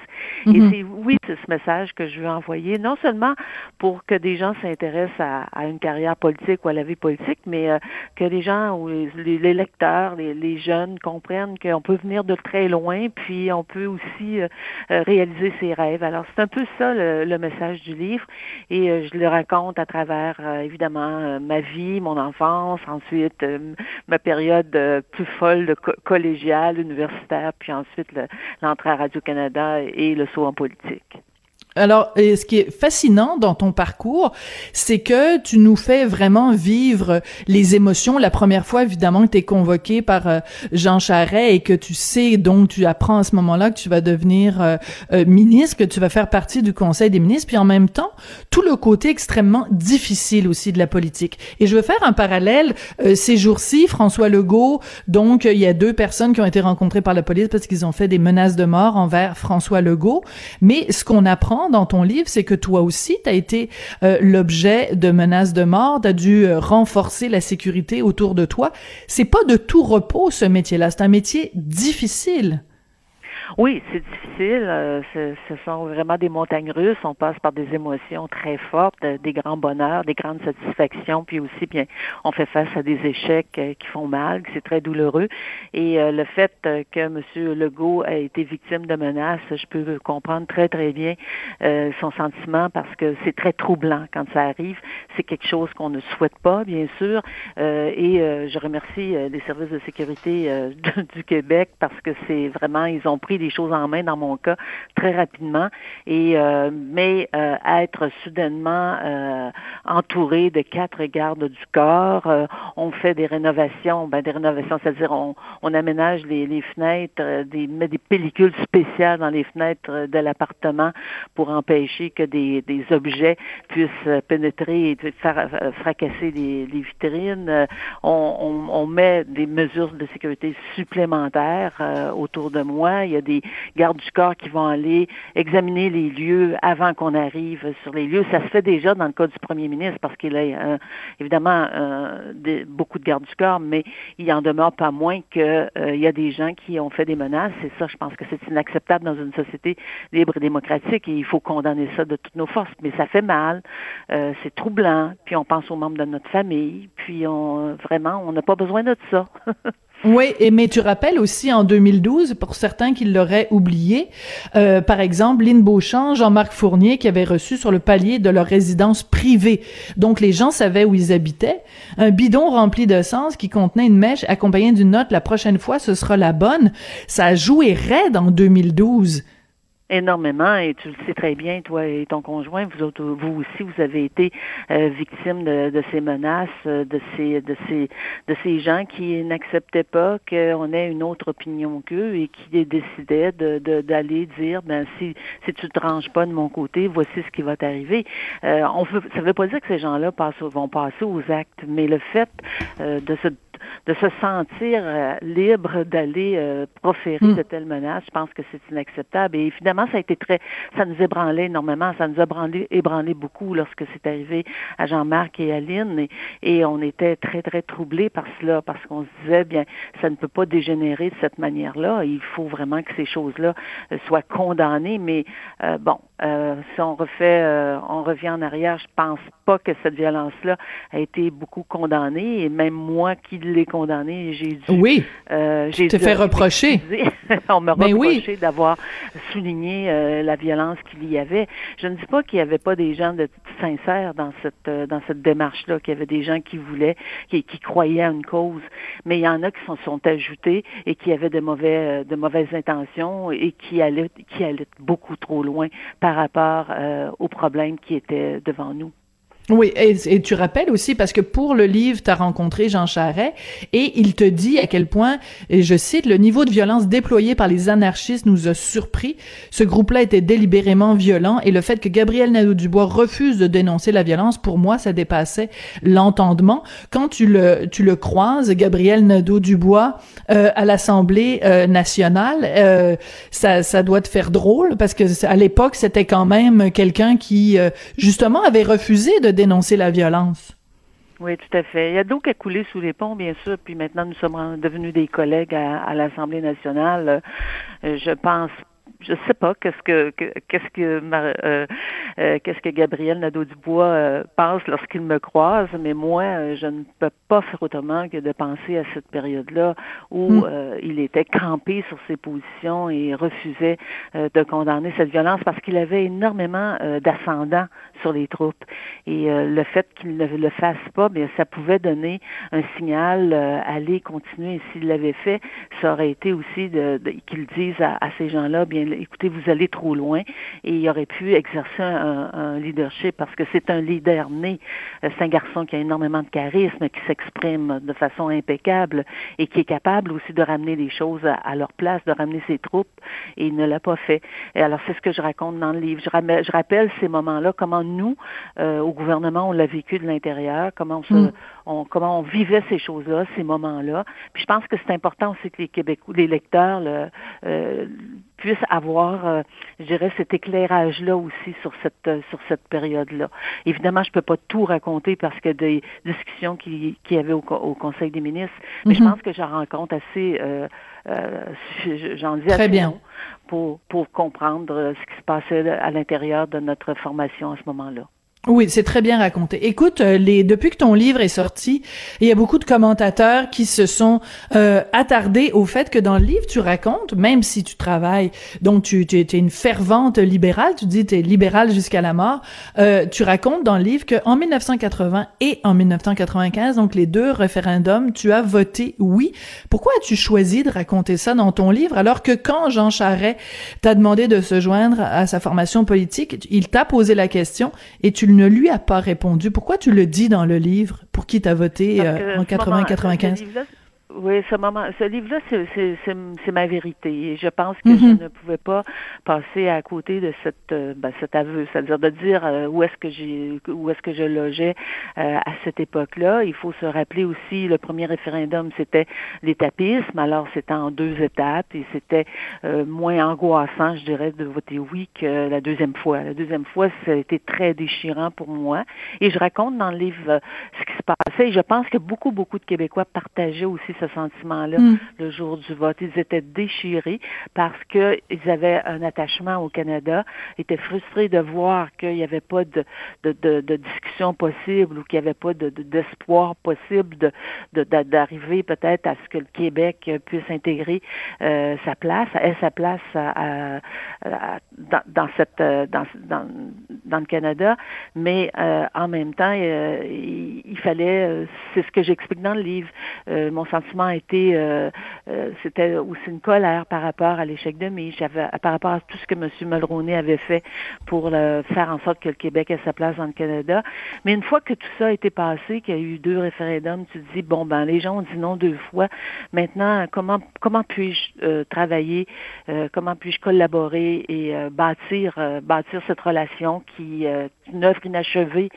Et mm-hmm. c'est oui, c'est ce message que je veux envoyer, non seulement pour que des gens s'intéressent à, à, une carrière politique ou à la vie politique, mais que les gens ou les, les lecteurs, les les jeunes comprennent qu'on peut venir de très loin, puis on peut aussi euh, euh, réaliser ses rêves. Alors c'est un peu ça le, message du livre, et euh, je le raconte à travers évidemment ma vie, mon enfance, ensuite ma période plus folle de collégiale, universitaire, puis ensuite l'entrée à Radio Canada et le saut en politique. Alors, ce qui est fascinant dans ton parcours, c'est que tu nous fais vraiment vivre les émotions. La première fois, évidemment, que tu es convoqué par euh, Jean Charest et que tu sais, donc tu apprends à ce moment-là que tu vas devenir euh, euh, ministre, que tu vas faire partie du Conseil des ministres, puis en même temps, tout le côté extrêmement difficile aussi de la politique. Et je veux faire un parallèle. ces jours-ci, François Legault, donc il y a deux personnes qui ont été rencontrées par la police parce qu'ils ont fait des menaces de mort envers François Legault. Mais ce qu'on apprend dans ton livre, c'est que toi aussi, tu as été euh, l'objet de menaces de mort, tu as dû euh, renforcer la sécurité autour de toi. C'est pas de tout repos ce métier-là, c'est un métier difficile. Oui, c'est difficile. Euh, ce, sont vraiment des montagnes russes. On passe par des émotions très fortes, euh, des grands bonheurs, des grandes satisfactions, puis aussi, bien, on fait face à des échecs euh, qui font mal, c'est très douloureux. Et le fait que M. Legault a été victime de menaces, je peux comprendre très, très bien son sentiment parce que c'est très troublant quand ça arrive. C'est quelque chose qu'on ne souhaite pas, bien sûr. et je remercie les services de sécurité du Québec parce que c'est vraiment, ils ont pris des choses en main dans mon cas très rapidement. Et euh, mais euh, être soudainement euh, entouré de quatre gardes du corps, on fait des rénovations, ben des rénovations, c'est-à-dire on, on aménage les, les fenêtres, des met des pellicules spéciales dans les fenêtres de l'appartement pour empêcher que des, des objets puissent pénétrer et faire fracasser les, les vitrines. On, on, on, met des mesures de sécurité supplémentaires autour de moi. Il y a des des gardes du corps qui vont aller examiner les lieux avant qu'on arrive sur les lieux. Ça se fait déjà dans le cas du premier ministre parce qu'il a euh, évidemment euh, beaucoup de gardes du corps, mais il en demeure pas moins qu'il euh, y a des gens qui ont fait des menaces. Et ça, je pense que c'est inacceptable dans une société libre et démocratique et il faut condamner ça de toutes nos forces. Mais ça fait mal, c'est troublant, puis on pense aux membres de notre famille, puis on vraiment, on n'a pas besoin de ça. Oui, et mais tu rappelles aussi en 2012, pour certains qui l'auraient oublié, euh, par exemple, Lynn Beauchamp, Jean-Marc Fournier, qui avaient reçu sur le palier de leur résidence privée. Donc les gens savaient où ils habitaient. Un bidon rempli de sens qui contenait une mèche accompagnée d'une note, la prochaine fois, ce sera la bonne. Ça a joué raide en 2012 énormément et tu le sais très bien, toi et ton conjoint, vous autres, vous aussi, vous avez été euh, victime de, de, ces menaces, euh, de ces, de ces, de ces gens qui n'acceptaient pas qu'on ait une autre opinion qu'eux et qui décidaient de, d'aller dire, ben si, si tu te ranges pas de mon côté, voici ce qui va t'arriver. Euh, on veut, ça veut pas dire que ces gens-là vont passer aux actes, mais le fait de se de se sentir euh, libre d'aller euh, proférer hmm. de telles menaces, je pense que c'est inacceptable. Et évidemment, ça a été très, ça nous ébranlait énormément, ça nous a ébranlé, ébranlé beaucoup lorsque c'est arrivé à Jean-Marc et à Lynn, et, on était très, très troublés par cela, parce qu'on se disait, bien, ça ne peut pas dégénérer de cette manière-là, il faut vraiment que ces choses-là euh, soient condamnées, mais bon, si on refait, on revient en arrière, je pense pas que cette violence-là a été beaucoup condamnée, et même moi qui l'ai condamné. J'ai dû. Oui. Euh, j'ai te fait reprocher. On m'a reproché d'avoir souligné euh, la violence qu'il y avait. Je ne dis pas qu'il n'y avait pas des gens de sincères dans cette euh, dans cette démarche-là, qu'il y avait des gens qui voulaient, qui, qui croyaient à une cause, mais il y en a qui s'en sont ajoutés et qui avaient de mauvais euh, de mauvaises intentions et qui allaient qui allaient beaucoup trop loin par rapport aux problèmes qui étaient devant nous. Oui, et, tu rappelles aussi, parce que pour le livre, tu as rencontré Jean Charret, et il te dit à quel point, et je cite, le niveau de violence déployé par les anarchistes nous a surpris. Ce groupe-là était délibérément violent, et le fait que Gabriel Nadeau-Dubois refuse de dénoncer la violence, pour moi, ça dépassait l'entendement. Quand tu le, tu le croises, Gabriel Nadeau-Dubois, euh, à l'Assemblée euh, nationale, euh, ça, ça doit te faire drôle, parce que à l'époque, c'était quand même quelqu'un qui, justement, avait refusé de dénoncer la violence. Oui, tout à fait. Il y a d'eau qui a coulé sous les ponts, bien sûr, puis maintenant nous sommes devenus des collègues à, l'Assemblée nationale. Euh, je pense je sais pas qu'est-ce que qu'est-ce que euh, euh, qu'est-ce que Gabriel Nadeau-Dubois euh, pense lorsqu'il me croise, mais moi, je ne peux pas faire autrement que de penser à cette période-là où hmm. il était campé sur ses positions et refusait de condamner cette violence parce qu'il avait énormément d'ascendants sur les troupes. Et le fait qu'il ne le fasse pas, bien, ça pouvait donner un signal, aller continuer. Et s'il l'avait fait, ça aurait été aussi de, qu'il dise à, à ces gens-là, bien écoutez, vous allez trop loin et il aurait pu exercer un, leadership parce que c'est un leader né. Euh, c'est un garçon qui a énormément de charisme, qui s'exprime de façon impeccable et qui est capable aussi de ramener les choses à, leur place, de ramener ses troupes et il ne l'a pas fait. Et alors c'est ce que je raconte dans le livre. Je, rappelle ces moments-là, comment nous, euh, au gouvernement, on l'a vécu de l'intérieur, comment on, mm. on, comment on vivait ces choses-là, ces moments-là. Puis je pense que c'est important aussi que les Québécois, les lecteurs, le, euh, puissent avoir, je dirais, cet éclairage-là aussi sur cette sur cette période-là. Évidemment, je peux pas tout raconter parce que des discussions qui qui y avait au, Conseil des ministres, mais je mhm. pense que j'en rencontre assez euh, j'en dis Très bien. pour, pour comprendre ce qui se passait à l'intérieur de notre formation à ce moment-là. Oui, c'est très bien raconté. Écoute, euh, les depuis que ton livre est sorti, il y a beaucoup de commentateurs qui se sont euh, attardés au fait que dans le livre tu racontes, même si tu travailles, donc tu, tu es une fervente libérale, tu dis tu es libérale jusqu'à la mort, euh, tu racontes dans le livre que en 1980 et en 1995, donc les deux référendums, tu as voté oui. Pourquoi as-tu choisi de raconter ça dans ton livre alors que quand Jean Charest t'a demandé de se joindre à sa formation politique, il t'a posé la question et tu ne lui as pas répondu? Pourquoi tu le dis dans le livre? Pour qui t'as voté euh, en 80-95? Oui, ce moment, ce livre-là, c'est ma vérité. Et je pense que je mm-hmm. ne pouvais pas passer à côté de cette, euh, ben, cet aveu, c'est-à-dire de dire euh, où est-ce que j'ai, où est-ce que je logeais euh, à cette époque-là. Il faut se rappeler aussi, le premier référendum, c'était l'étapisme. Alors, c'était en deux étapes et c'était moins angoissant, je dirais, de voter oui que la deuxième fois. La deuxième fois, ça a été très déchirant pour moi. Et je raconte dans le livre ce qui se passait. Et je pense que beaucoup, beaucoup de Québécois partageaient aussi ce sentiment-là mm. le jour du vote. Ils étaient déchirés parce qu'ils avaient un attachement au Canada, étaient frustrés de voir qu'il n'y avait pas de, de, de, de, discussion possible ou qu'il n'y avait pas d'espoir possible d'arriver peut-être à ce que le Québec puisse intégrer euh, sa place, ait sa place à, dans, dans, cette dans, dans, dans le Canada, mais euh, en même temps, euh, il, il, fallait, c'est ce que j'explique dans le livre, mon sentiment euh, euh, c'était aussi une colère par rapport à l'échec de Mich, par rapport à tout ce que M. Mulroney avait fait pour faire en sorte que le Québec ait sa place dans le Canada. Mais une fois que tout ça a été passé, qu'il y a eu deux référendums, tu te dis, bon, ben, les gens ont dit non deux fois. Maintenant, comment, comment puis-je euh, travailler, comment puis-je collaborer et bâtir, bâtir cette relation qui une œuvre inachevée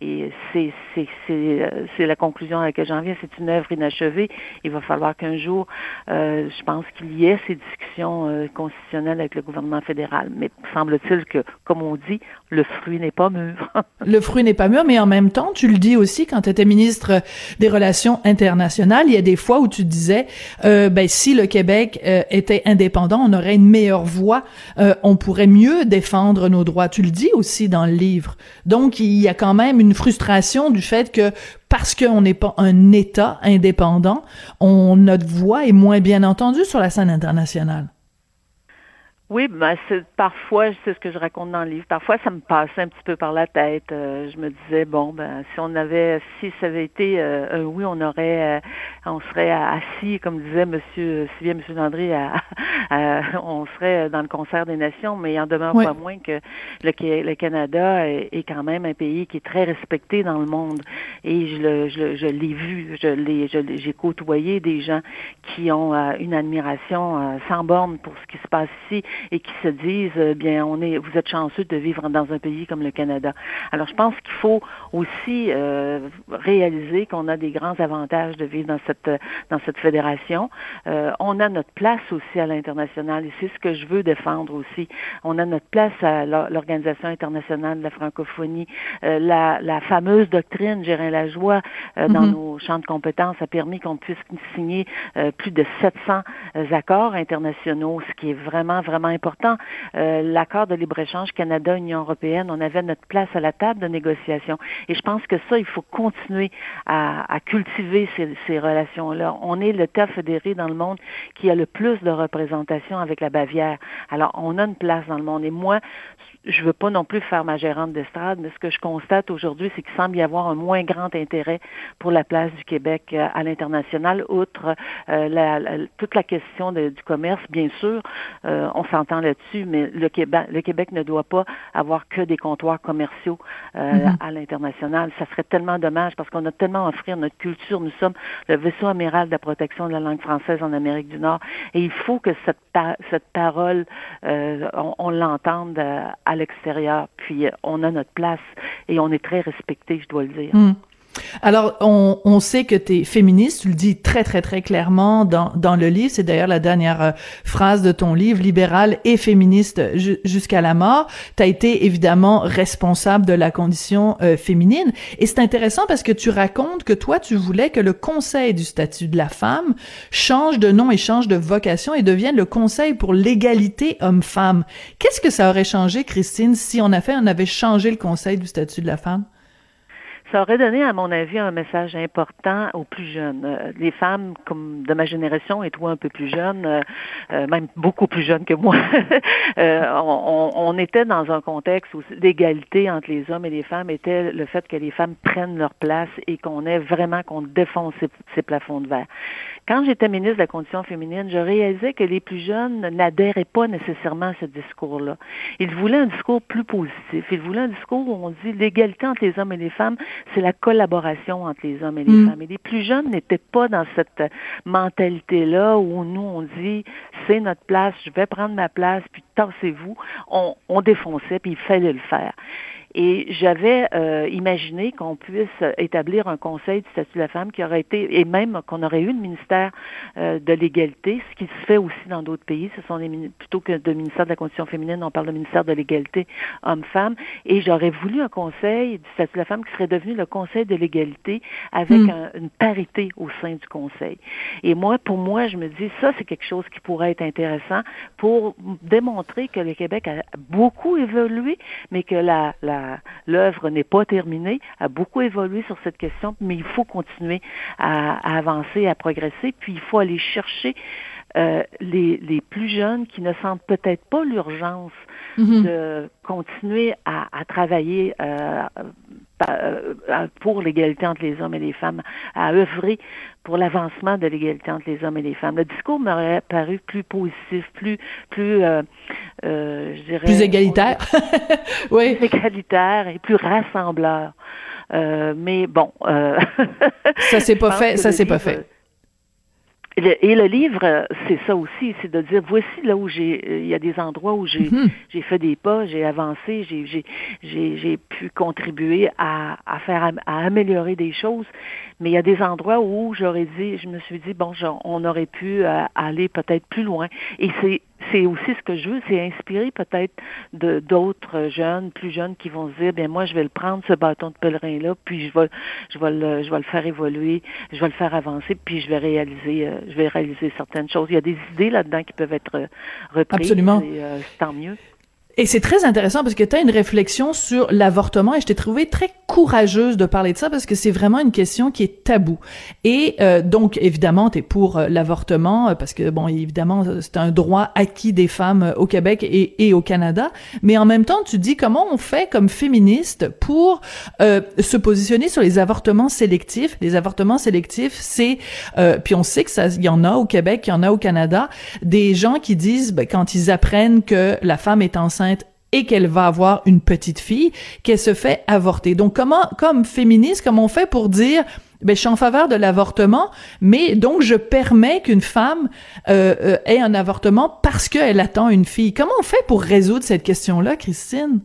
et c'est, c'est, c'est, c'est la conclusion à laquelle j'en viens, c'est une œuvre inachevée il va falloir qu'un jour, euh, je pense qu'il y ait ces discussions euh, constitutionnelles avec le gouvernement fédéral. Mais semble-t-il que, comme on dit, le fruit n'est pas mûr. le fruit n'est pas mûr, mais en même temps, tu le dis aussi quand tu étais ministre des Relations internationales, il y a des fois où tu disais, euh, ben si le Québec euh, était indépendant, on aurait une meilleure voix, euh, on pourrait mieux défendre nos droits. Tu le dis aussi dans le livre. Donc, il y a quand même une frustration du fait que parce qu'on n'est pas un État indépendant, on, notre voix est moins bien entendue sur la scène internationale. Oui, ben c'est parfois, c'est ce que je raconte dans le livre. Parfois, ça me passait un petit peu par la tête. Euh, je me disais bon, ben si on avait, si ça avait été euh, un oui, on aurait, euh, on serait assis, comme disait Monsieur, si bien Monsieur Landry, on serait dans le concert des nations. Mais il en demeure pas moins que le, le Canada est, quand même un pays qui est très respecté dans le monde. Et je le, je, je l'ai vu, je l'ai, j'ai côtoyé des gens qui ont une admiration sans borne pour ce qui se passe ici et qui se disent, eh bien, on est, vous êtes chanceux de vivre dans un pays comme le Canada. Alors, je pense qu'il faut aussi euh, réaliser qu'on a des grands avantages de vivre dans cette dans cette fédération. Euh, on a notre place aussi à l'international et c'est ce que je veux défendre aussi. On a notre place à l'Organisation internationale de la francophonie. Euh, la, la, fameuse doctrine Gérin Lajoie euh, dans mm-hmm. nos champs de compétences a permis qu'on puisse signer plus de 700 accords internationaux, ce qui est vraiment, vraiment important. Euh, l'accord de libre-échange Canada-Union européenne, on avait notre place à la table de négociation. Et je pense que ça, il faut continuer à, cultiver ces, relations-là. On est le tas fédéré dans le monde qui a le plus de représentation avec la Bavière. Alors, on a une place dans le monde. Et moi, je veux pas non plus faire ma gérante d'estrade, mais ce que je constate aujourd'hui, c'est qu'il semble y avoir un moins grand intérêt pour la place du Québec euh, à l'international, outre euh, la, toute la question du commerce, bien sûr, euh, on s'entend là-dessus, mais le Québec, le Québec ne doit pas avoir que des comptoirs commerciaux mm-hmm. à l'international. Ça serait tellement dommage parce qu'on a tellement à offrir notre culture. Nous sommes le vaisseau amiral de la protection de la langue française en Amérique du Nord, et il faut que cette, cette parole, on, on l'entende à l'extérieur. Puis on a notre place et on est très respecté, je dois le dire. Hmm. Alors, on, on sait que tu es féministe, tu le dis très, très, très clairement dans, dans le livre. C'est d'ailleurs la dernière euh, phrase de ton livre, libéral et féministe jusqu'à la mort. Tu as été évidemment responsable de la condition euh, féminine. Et c'est intéressant parce que tu racontes que toi, tu voulais que le Conseil du statut de la femme change de nom et change de vocation et devienne le Conseil pour l'égalité homme-femme. Qu'est-ce que ça aurait changé, Christine, si on, a fait, on avait changé le Conseil du statut de la femme? Ça aurait donné, à mon avis, un message important aux plus jeunes. Euh, les femmes comme de ma génération et toi un peu plus jeune, euh, euh, même beaucoup plus jeune que moi, on, on, était dans un contexte où l'égalité entre les hommes et les femmes était le fait que les femmes prennent leur place et qu'on ait vraiment qu'on défonce ces, ces plafonds de verre. Quand j'étais ministre de la Condition féminine, je réalisais que les plus jeunes n'adhéraient pas nécessairement à ce discours-là. Ils voulaient un discours plus positif. Ils voulaient un discours où on dit l'égalité entre les hommes et les femmes, c'est la collaboration entre les hommes et les mm. femmes. Et les plus jeunes n'étaient pas dans cette mentalité-là où nous, on dit c'est notre place, je vais prendre ma place, puis tassez-vous. On, on défonçait, puis il fallait le faire. Et j'avais euh, imaginé qu'on puisse établir un conseil du statut de la femme qui aurait été, et même qu'on aurait eu le ministère euh, de l'égalité, ce qui se fait aussi dans d'autres pays. Ce sont les plutôt que de ministère de la condition féminine, on parle de ministère de l'égalité homme-femme. Et j'aurais voulu un conseil du statut de la femme qui serait devenu le conseil de l'égalité avec hmm. une parité au sein du conseil. Et moi, pour moi, je me dis, ça, c'est quelque chose qui pourrait être intéressant pour démontrer que le Québec a beaucoup évolué, mais que la, la l'œuvre n'est pas terminée, a beaucoup évolué sur cette question, mais il faut continuer à, avancer, à progresser, puis il faut aller chercher euh, les, les, plus jeunes qui ne sentent peut-être pas l'urgence mm-hmm. de continuer à, à travailler euh, euh, pour l'égalité entre les hommes et les femmes, à œuvrer pour l'avancement de l'égalité entre les hommes et les femmes. Le discours m'aurait paru plus positif, plus, plus, euh, euh, je dirais, plus égalitaire, oui, plus égalitaire et plus rassembleur. Euh, mais bon, euh, ça c'est pas fait, ça c'est pas fait. Et le livre, c'est ça aussi, c'est de dire voici là où j'ai, il y a des endroits où j'ai, mhm. j'ai fait des pas, j'ai avancé, j'ai, j'ai, j'ai, j'ai pu contribuer à, à faire, à améliorer des choses, mais il y a des endroits où j'aurais dit, je me suis dit bon, on aurait pu euh, aller peut-être plus loin. Et c'est c'est aussi ce que je veux, c'est inspirer peut-être de d'autres jeunes, plus jeunes, qui vont se dire, bien moi je vais le prendre ce bâton de pèlerin là, puis je vais, je vais le, je vais le faire évoluer, je vais le faire avancer, puis je vais réaliser, euh, je vais réaliser certaines choses. Il y a des idées là-dedans qui peuvent être reprises. Absolument. Et, euh, tant mieux. Et c'est très intéressant parce que tu as une réflexion sur l'avortement et je t'ai trouvé très courageuse de parler de ça parce que c'est vraiment une question qui est tabou. Et euh, donc évidemment, tu es pour euh, l'avortement euh, parce que bon, évidemment, c'est un droit acquis des femmes au Québec et, au Canada, mais en même temps, tu dis comment on fait comme féministe pour se positionner sur les avortements sélectifs. Les avortements sélectifs, c'est puis on sait que ça il y en a au Québec, il y en a au Canada, des gens qui disent ben, quand ils apprennent que la femme est enceinte et qu'elle va avoir une petite fille, qu'elle se fait avorter. Donc comment, comme féministe, comment on fait pour dire ben, je suis en faveur de l'avortement, mais donc je permets qu'une femme euh, euh, ait un avortement parce qu'elle attend une fille. Comment on fait pour résoudre cette question-là, Christine?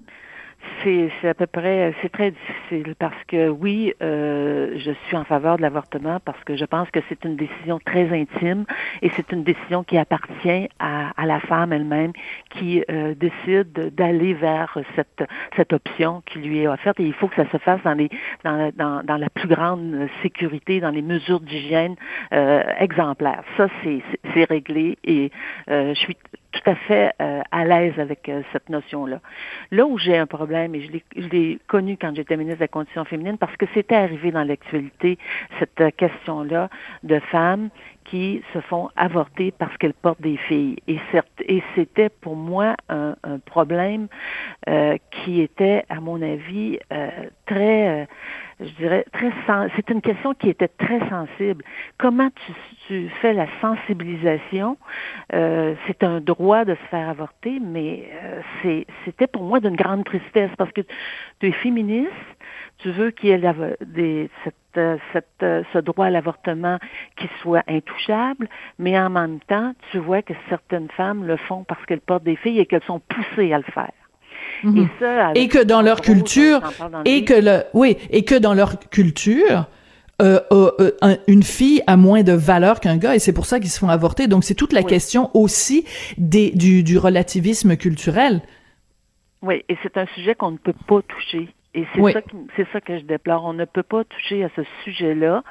C'est, à peu près, c'est très difficile parce que oui, euh, je suis en faveur de l'avortement parce que je pense que c'est une décision très intime et c'est une décision qui appartient à, à la femme elle-même qui euh, décide d'aller vers cette cette option qui lui est offerte et il faut que ça se fasse dans les dans, dans, dans la plus grande sécurité, dans les mesures d'hygiène euh, exemplaires. Ça c'est, c'est réglé et euh, je suis tout à fait euh, à l'aise avec euh, cette notion-là. Là où j'ai un problème, et je l'ai connu quand j'étais ministre de la Condition féminine, parce que c'était arrivé dans l'actualité, cette euh, question-là de femmes qui se font avorter parce qu'elles portent des filles. Et, c'était pour moi un, un problème qui était, à mon avis, très je dirais, très c'est une question qui était très sensible. Comment tu, tu fais la sensibilisation? Euh, c'est un droit de se faire avorter, mais euh, c'était pour moi d'une grande tristesse parce que tu es féministe, tu veux qu'il y ait des, cette, euh, cette, euh, ce droit à l'avortement qui soit intouchable, mais en même temps, tu vois que certaines femmes le font parce qu'elles portent des filles et qu'elles sont poussées à le faire. Mhm. Et ça, et que dans leur culture, et que le, oui, et que dans leur culture, euh, une fille a moins de valeur qu'un gars et c'est pour ça qu'ils se font avorter. Donc c'est toute la question aussi des, du, du relativisme culturel. Oui, et c'est un sujet qu'on ne peut pas toucher. Et c'est ça, c'est ça que je déplore. On ne peut pas toucher à ce sujet-là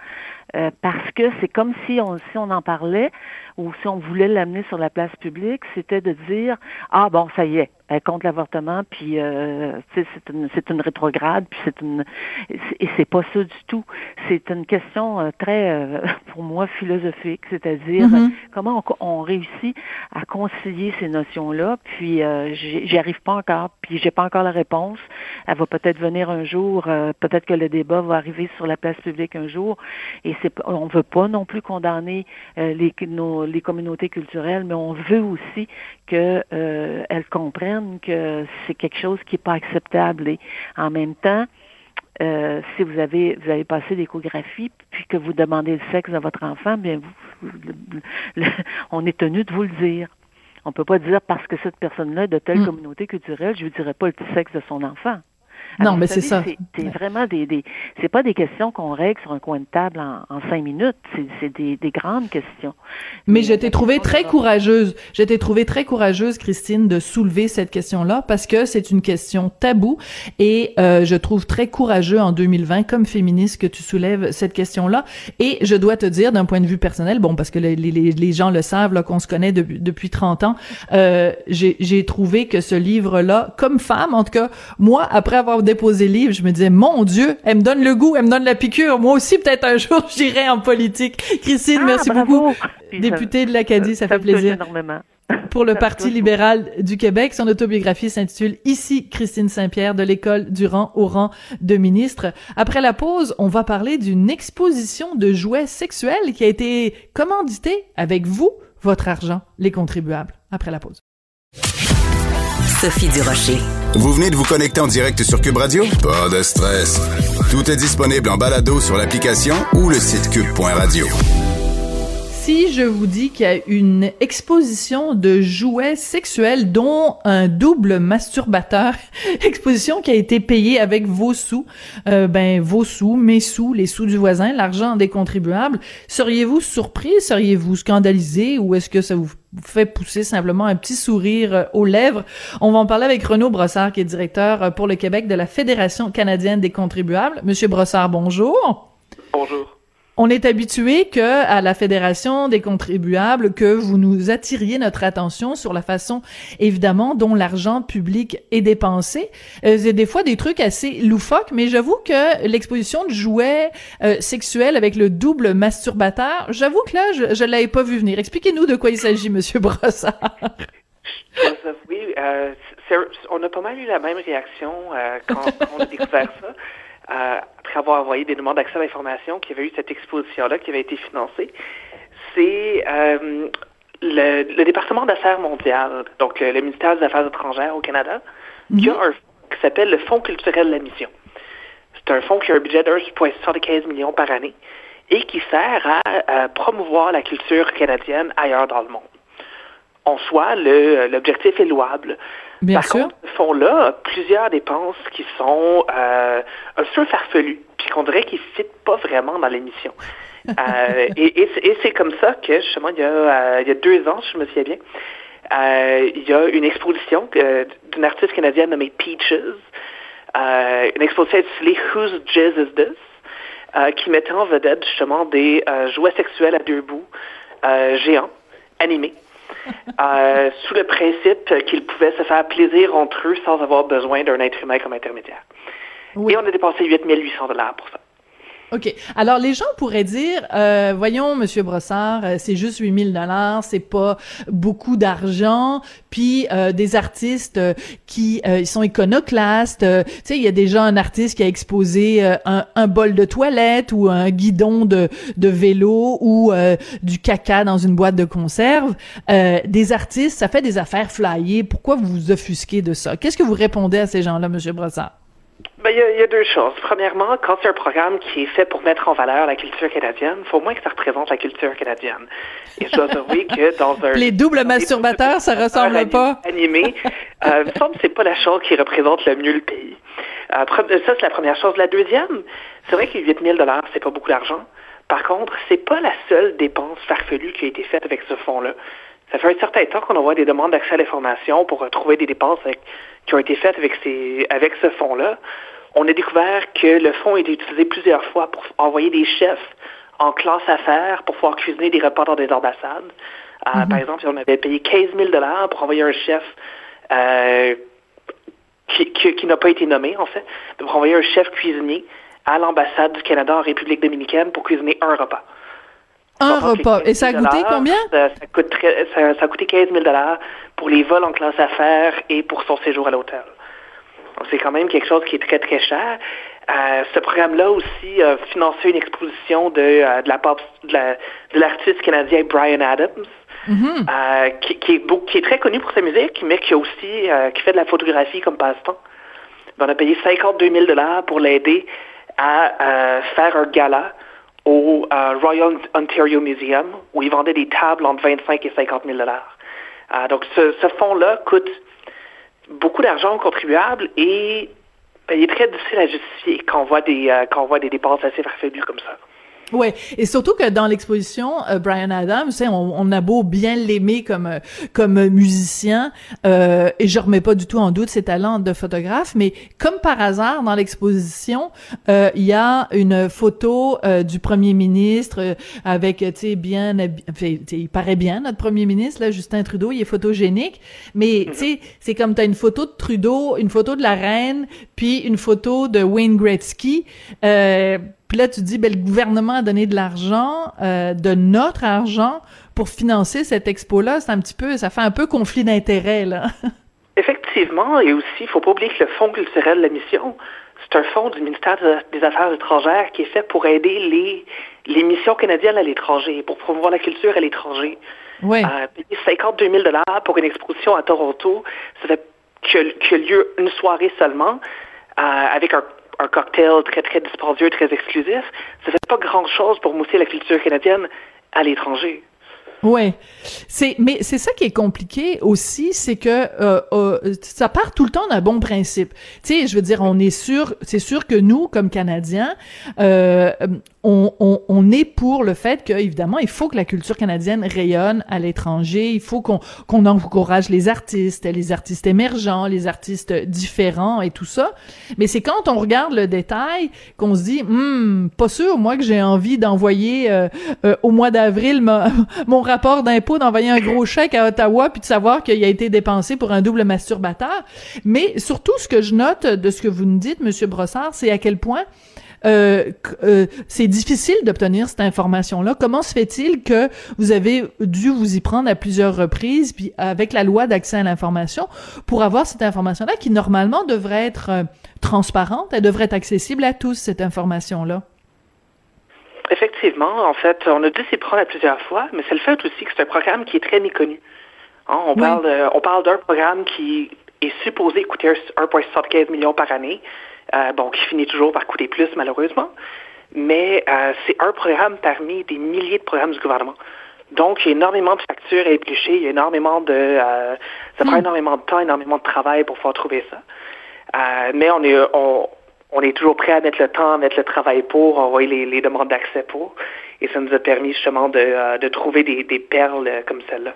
euh, parce que c'est comme si on, si on en parlait ou si on voulait l'amener sur la place publique, c'était de dire ah bon ça y est, elle contre l'avortement, puis euh, c'est une c'est une rétrograde, puis c'est une et c'est pas ça du tout. C'est une question euh, très euh, pour moi philosophique, c'est-à-dire mm-hmm. comment on, on, réussit à concilier ces notions-là. Puis euh, j'y arrive pas encore, puis j'ai pas encore la réponse. Elle va peut-être venir un jour, peut-être que le débat va arriver sur la place publique un jour. Et c'est on veut pas non plus condamner les nos, les communautés culturelles, mais on veut aussi que elles comprennent que c'est quelque chose qui n'est pas acceptable. Et en même temps, euh, si vous avez vous avez passé l'échographie puis que vous demandez le sexe de votre enfant, bien vous, on est tenu de vous le dire. On peut pas dire parce que cette personne-là est de telle mm. communauté culturelle, je ne dirais pas le sexe de son enfant. Non, mais c'est ça. C'est vraiment des, des c'est pas des questions qu'on règle sur un coin de table en, cinq minutes. C'est des, des, grandes questions. Mais, je t'ai trouvé très courageuse. Je t'ai trouvé très courageuse, Christine, de soulever cette question-là parce que c'est une question taboue et euh, je trouve très courageux en 2020 comme féministe que tu soulèves cette question-là. Et je dois te dire d'un point de vue personnel, bon, parce que les, les, les gens le savent, là, qu'on se connaît depuis, depuis 30 ans, euh, j'ai trouvé que ce livre-là, comme femme, en tout cas, moi, après avoir déposé livre, je me disais, mon Dieu, elle me donne le goût, elle me donne la piqûre. Moi aussi, peut-être un jour, j'irai en politique. Christine, ah, merci beaucoup. Députée de l'Acadie, ça, fait plaisir. Énormément. Pour le Parti libéral du Québec, son autobiographie s'intitule Ici Christine Saint-Pierre de l'école du rang au rang de ministre. Après la pause, on va parler d'une exposition de jouets sexuels qui a été commanditée avec vous, votre argent, les contribuables. Après la pause. Sophie Durocher. Vous venez de vous connecter en direct sur Cube Radio? Pas de stress. Tout est disponible en balado sur l'application ou le site cube.radio. Si je vous dis qu'il y a une exposition de jouets sexuels, dont un double masturbateur, exposition qui a été payée avec vos sous, euh, ben vos sous, mes sous, les sous du voisin, l'argent des contribuables, seriez-vous surpris, seriez-vous scandalisé, ou est-ce que ça vous fait pousser simplement un petit sourire euh, aux lèvres? On va en parler avec Renaud Brossard, qui est directeur euh, pour le Québec de la Fédération canadienne des contribuables. Monsieur Brossard, bonjour. Bonjour on est habitué que à la Fédération des contribuables que vous nous attiriez notre attention sur la façon évidemment dont l'argent public est dépensé. Euh, c'est des fois des trucs assez loufoques, mais j'avoue que l'exposition de jouets euh, sexuels avec le double masturbateur, j'avoue que là je, je l'avais pas vu venir. Expliquez-nous de quoi il s'agit, Monsieur Brossard. Oui, euh, on a pas mal eu la même réaction euh, quand, quand, on a découvert ça après avoir envoyé des demandes d'accès à l'information, qu'il y avait eu cette exposition-là qui avait été financée, c'est euh, le, département d'affaires mondiales, donc le, ministère des Affaires étrangères au Canada, qui a mhm. un qui s'appelle le Fonds culturel de la mission. C'est un fonds qui a un budget de 1,75 millions par année et qui sert à, promouvoir la culture canadienne ailleurs dans le monde. En soi, l'objectif est louable. Bien Par sûr. contre, ce fonds-là plusieurs dépenses qui sont euh, un peu farfelues, puis qu'on dirait qu'ils ne fitent pas vraiment dans l'émission. euh, et, et, c'est comme ça que, justement, il y a, euh, il y a deux ans, je me souviens bien, il y a une exposition d'une artiste canadienne nommée Peaches, une exposition intitulée Whose Jazz Is This, qui mettait en vedette justement des jouets sexuels à deux bouts géants, animés, euh, sous le principe qu'ils pouvaient se faire plaisir entre eux sans avoir besoin d'un être humain comme intermédiaire. Et on a dépensé 8800 dollars pour ça. OK. Alors, les gens pourraient dire, euh, voyons, Monsieur Brossard, euh, c'est juste 8000 dollars, c'est pas beaucoup d'argent, puis euh, des artistes euh, qui ils sont iconoclastes. tu sais, il y a déjà un artiste qui a exposé un, bol de toilette ou un guidon de, de vélo ou du caca dans une boîte de conserve. des artistes, ça fait des affaires flyées. Pourquoi vous vous offusquez de ça? Qu'est-ce que vous répondez à ces gens-là, Monsieur Brossard? Ben, il y, a deux choses. Premièrement, quand c'est un programme qui est fait pour mettre en valeur la culture canadienne, il faut au moins que ça représente la culture canadienne. Et je dois avouer que dans un... Les doubles masturbateurs, ça ressemble pas. Animé, euh, il me semble que c'est pas la chose qui représente le mieux le pays. Euh, ça, c'est la première chose. La deuxième, c'est vrai que 8 000 c'est pas beaucoup d'argent. Par contre, c'est pas la seule dépense farfelue qui a été faite avec ce fonds-là. Ça fait un certain temps qu'on envoie des demandes d'accès à l'information pour retrouver des dépenses qui ont été faites avec, ces, avec ce fonds-là. On a découvert que le fonds a été utilisé plusieurs fois pour envoyer des chefs en classe affaires pour pouvoir cuisiner des repas dans des ambassades. Euh, mhm. Par exemple, on avait payé 15 000 pour envoyer un chef euh, qui, qui, n'a pas été nommé, en fait, pour envoyer un chef cuisinier à l'ambassade du Canada en République dominicaine pour cuisiner un repas. Un repas. Et ça a coûté combien? Ça, ça, a coûté 15 000 pour les vols en classe affaires et pour son séjour à l'hôtel. C'est quand même quelque chose qui est très, très cher. Euh, ce programme-là aussi a financé une exposition de, euh, de la pop, de l'artiste canadien Brian Adams, mm-hmm. euh, qui, qui, est, qui, est, très connu pour sa musique, mais qui a aussi qui fait de la photographie comme passe-temps. On a payé 52 000 pour l'aider à faire un gala au Royal Ontario Museum où il vendait des tables entre 25 et 50 000 donc ce, ce fonds-là coûte beaucoup d'argent aux contribuables et ben, il est très difficile à justifier quand on voit des, euh, quand on voit des dépenses assez farfelues comme ça. Ouais, et surtout que dans l'exposition, euh, Brian Adams, on, on a beau bien l'aimer comme euh, comme musicien, euh, et je remets pas du tout en doute ses talents de photographe, mais comme par hasard dans l'exposition, euh, il y a une photo du premier ministre avec, tu sais, bien, il paraît bien notre premier ministre là, Justin Trudeau, il est photogénique, mais tu sais, c'est comme t'as une photo de Trudeau, une photo de la reine, puis une photo de Wayne Gretzky. Euh, puis là, tu dis, ben, le gouvernement a donné de l'argent, euh, de notre argent, pour financer cette expo-là. C'est un petit peu, ça fait un peu conflit d'intérêts, là. Effectivement, et aussi, il faut pas oublier que le Fonds culturel de la mission, c'est un fonds du ministère des Affaires étrangères qui est fait pour aider les, les missions canadiennes à l'étranger, pour promouvoir la culture à l'étranger. Oui. Euh, payer 52 000 pour une exposition à Toronto, ça fait que, que lieu une soirée seulement, euh, avec un un cocktail très, très dispendieux, très exclusif, ça fait pas grand-chose pour mousser la culture canadienne à l'étranger. Ouais, c'est mais c'est ça qui est compliqué aussi, c'est que euh, euh, ça part tout le temps d'un bon principe. Tu sais, je veux dire, on est sûr, c'est sûr que nous, comme Canadiens, euh, on, est pour le fait que évidemment, il faut que la culture canadienne rayonne à l'étranger. Il faut qu'on encourage les artistes, les artistes émergents, les artistes différents et tout ça. Mais c'est quand on regarde le détail qu'on se dit, hmm, pas sûr moi que j'ai envie d'envoyer au mois d'avril mon rapport d'impôt d'envoyer un gros chèque à Ottawa puis de savoir qu'il a été dépensé pour un double masturbateur. Mais surtout, ce que je note de ce que vous nous dites, Monsieur Brossard, c'est à quel point euh, euh, c'est difficile d'obtenir cette information-là. Comment se fait-il que vous avez dû vous y prendre à plusieurs reprises, puis avec la loi d'accès à l'information, pour avoir cette information-là qui normalement devrait être euh, transparente, elle devrait être accessible à tous cette information-là? Effectivement, en fait, on a dû s'y prendre à plusieurs fois, mais c'est le fait aussi que c'est un programme qui est très méconnu. Hein, on, parle, on parle d'un programme qui est supposé coûter 1,75 millions par année, euh, bon, qui finit toujours par coûter plus, malheureusement, mais euh, c'est un programme parmi des milliers de programmes du gouvernement. Donc, il y a énormément de factures à éplucher, il y a énormément de... Euh, ça prend hmm. énormément de temps, énormément de travail pour pouvoir trouver ça. mais on est... On, on est toujours prêt à mettre le temps, à mettre le travail pour, envoyer les, demandes d'accès pour. Et ça nous a permis justement de, euh, trouver des, perles euh, comme celle-là.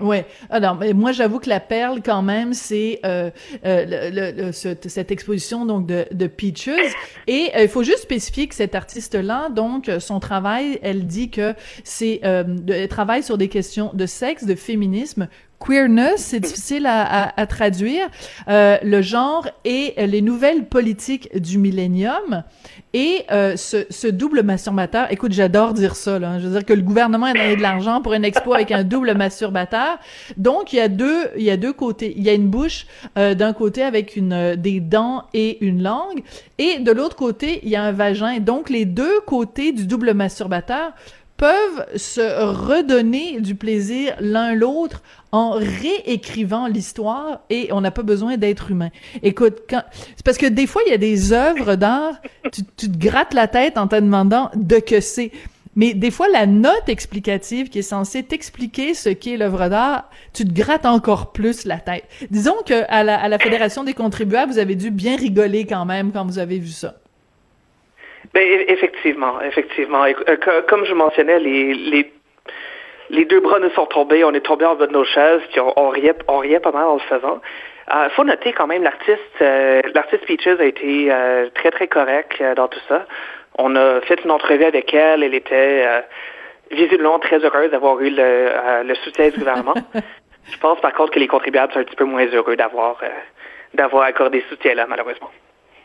Oui. Alors, mais moi, j'avoue que la perle, quand même, c'est euh, le, cette exposition donc de, de Peaches. Et il faut juste spécifier que cet artiste-là, donc, son travail, elle dit que c'est, elle travaille sur des questions de sexe, de féminisme, queerness, c'est difficile à, traduire, euh, le genre et les nouvelles politiques du millénium et euh, ce, double masturbateur. Écoute, j'adore dire ça. Là. Je veux dire que le gouvernement a donné de l'argent pour une expo avec un double masturbateur. Donc il y a deux, il y a deux côtés. Il y a une bouche euh, d'un côté avec des dents et une langue, et de l'autre côté il y a un vagin. Donc les deux côtés du double masturbateur peuvent se redonner du plaisir l'un l'autre en réécrivant l'histoire et on n'a pas besoin d'être humain. Écoute, quand... c'est parce que des fois, il y a des œuvres d'art, tu, te grattes la tête en te demandant de que c'est. mais des fois, la note explicative qui est censée t'expliquer ce qu'est l'œuvre d'art, tu te grattes encore plus la tête. Disons que à la, à la Fédération des contribuables, vous avez dû bien rigoler quand même quand vous avez vu ça. Ben, effectivement, effectivement. Euh, comme je mentionnais, les, les, les deux bras nous sont tombés, on est tombé en bas de nos chaises, puis on, on, riait, on riait pas mal en le faisant. Il euh, faut noter quand même l'artiste, euh, l'artiste Peaches a été euh, très très correct dans tout ça. On a fait une entrevue avec elle, elle était visiblement très heureuse d'avoir eu le, le soutien du gouvernement. Je pense par contre que les contribuables sont un petit peu moins heureux d'avoir d'avoir accordé ce soutien-là, malheureusement.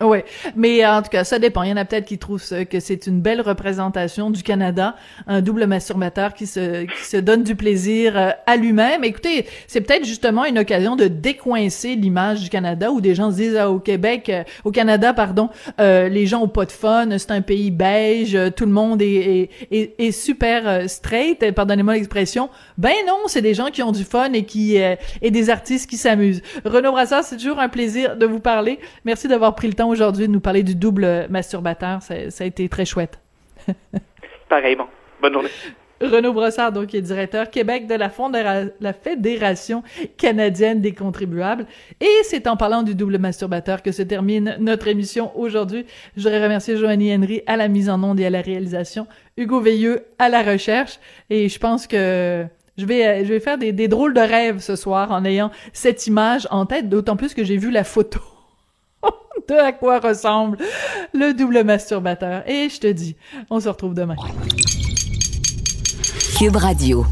Oui, mais en tout cas, ça dépend. Il y en a peut-être qui trouvent que c'est une belle représentation du Canada, un double masturbateur qui se, qui se donne du plaisir euh, à lui-même. Écoutez, c'est peut-être justement une occasion de décoincer l'image du Canada où des gens se disent ah, au Québec, euh, au Canada, pardon, euh, les gens ont pas de fun, c'est un pays beige, tout le monde est, est, est, super straight, pardonnez-moi l'expression. Ben non, c'est des gens qui ont du fun et qui et des artistes qui s'amusent. Renaud Brassard, c'est toujours un plaisir de vous parler. Merci d'avoir pris le temps aujourd'hui de nous parler du double masturbateur. Ça, a été très chouette. Pareillement. Bonne journée. Renaud Brossard, donc, qui est directeur Québec de la, la Fédération canadienne des contribuables. Et c'est en parlant du double masturbateur que se termine notre émission aujourd'hui. Je voudrais remercier Joanie Henry à la mise en onde et à la réalisation, Hugo Veilleux à la recherche. Et je pense que je vais, je vais faire des, des drôles de rêves ce soir en ayant cette image en tête, d'autant plus que j'ai vu la photo de à quoi ressemble le double masturbateur. Et je te dis, on se retrouve demain. Cube Radio.